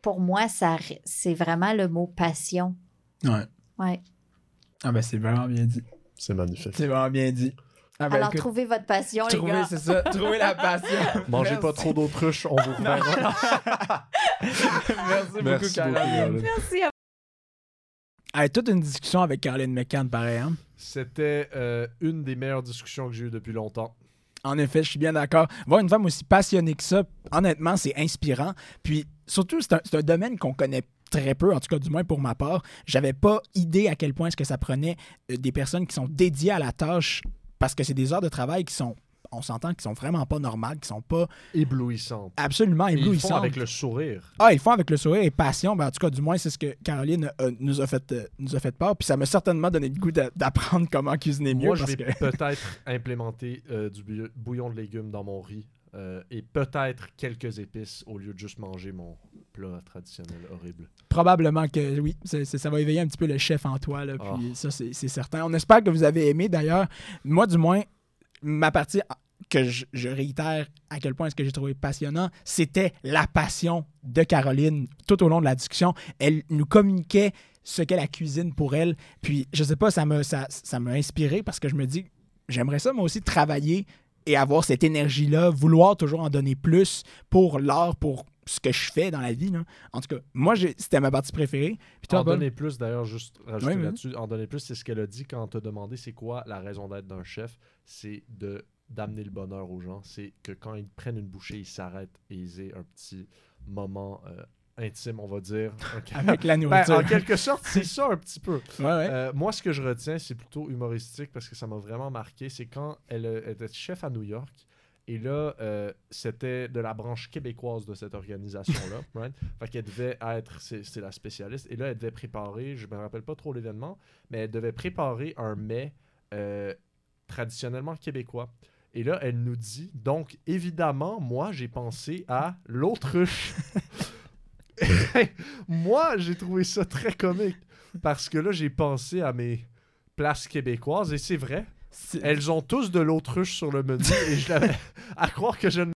pour moi, ça, c'est vraiment le mot passion. Ouais. Ouais. Ah ben c'est vraiment bien dit. C'est magnifique. C'est vraiment bien dit. Ah ben Alors, écoute, trouvez votre passion, les trouvez, gars. c'est ça, trouvez la passion. [laughs] Mangez Merci. pas trop d'autruche, on vous reverra. [laughs] Merci beaucoup, Merci beaucoup, Caroline. Merci à Hey, toute une discussion avec Caroline McCann, pareil. Hein? C'était euh, une des meilleures discussions que j'ai eues depuis longtemps. En effet, je suis bien d'accord. Voir une femme aussi passionnée que ça, honnêtement, c'est inspirant. Puis surtout, c'est un, c'est un domaine qu'on connaît très peu, en tout cas du moins pour ma part. J'avais pas idée à quel point est-ce que ça prenait euh, des personnes qui sont dédiées à la tâche parce que c'est des heures de travail qui sont, on s'entend, qui sont vraiment pas normales, qui sont pas Éblouissante. absolument Et Ils font éblouissantes. avec le sourire. Ah, ils font avec le sourire et passion. Ben, en tout cas, du moins, c'est ce que Caroline euh, nous, a fait, euh, nous a fait part. Puis ça m'a certainement donné le goût d'a- d'apprendre comment cuisiner mieux. Moi, je vais que... peut-être implémenter euh, du bouillon de légumes dans mon riz euh, et peut-être quelques épices au lieu de juste manger mon plat traditionnel horrible. Probablement que oui, ça va éveiller un petit peu le chef en toi. Là, Ah. puis ça, c'est certain. On espère que vous avez aimé. D'ailleurs, moi, du moins, ma partie que je, je réitère à quel point est-ce que j'ai trouvé passionnant, c'était la passion de Caroline tout au long de la discussion. Elle nous communiquait ce qu'est la cuisine pour elle. Puis, je sais pas, ça m'a ça, ça m'a inspiré parce que je me dis, j'aimerais ça, moi aussi, travailler et avoir cette énergie-là, vouloir toujours en donner plus pour l'art, pour ce que je fais dans la vie. là. En tout cas, moi, c'était ma partie préférée. Puis toi, en donner plus, d'ailleurs, juste rajouter Oui, oui. là-dessus, en donner plus, c'est ce qu'elle a dit quand on t'a demandé c'est quoi la raison d'être d'un chef, c'est de d'amener le bonheur aux gens. C'est que quand ils prennent une bouchée, ils s'arrêtent et ils aient un petit moment euh, intime, on va dire. [laughs] Avec la Ben, nourriture. en quelque sorte, c'est ça un petit peu. Ouais, ouais. Euh, moi, ce que je retiens, c'est plutôt humoristique parce que ça m'a vraiment marqué. C'est quand elle, euh, était chef à New York. Et là, euh, c'était de la branche québécoise de cette organisation-là. [laughs] right? Fait qu'elle devait être, c'est c'est la spécialiste. Et là, elle devait préparer, je me rappelle pas trop l'événement, mais elle devait préparer un mets euh, traditionnellement québécois. Et là, elle nous dit, donc évidemment, moi, j'ai pensé à l'autruche. [laughs] [laughs] moi, j'ai trouvé ça très comique. Parce que là, j'ai pensé à mes places québécoises et c'est vrai. Elles ont tous de l'autruche sur le menu et je l'avais [laughs] à croire que je ne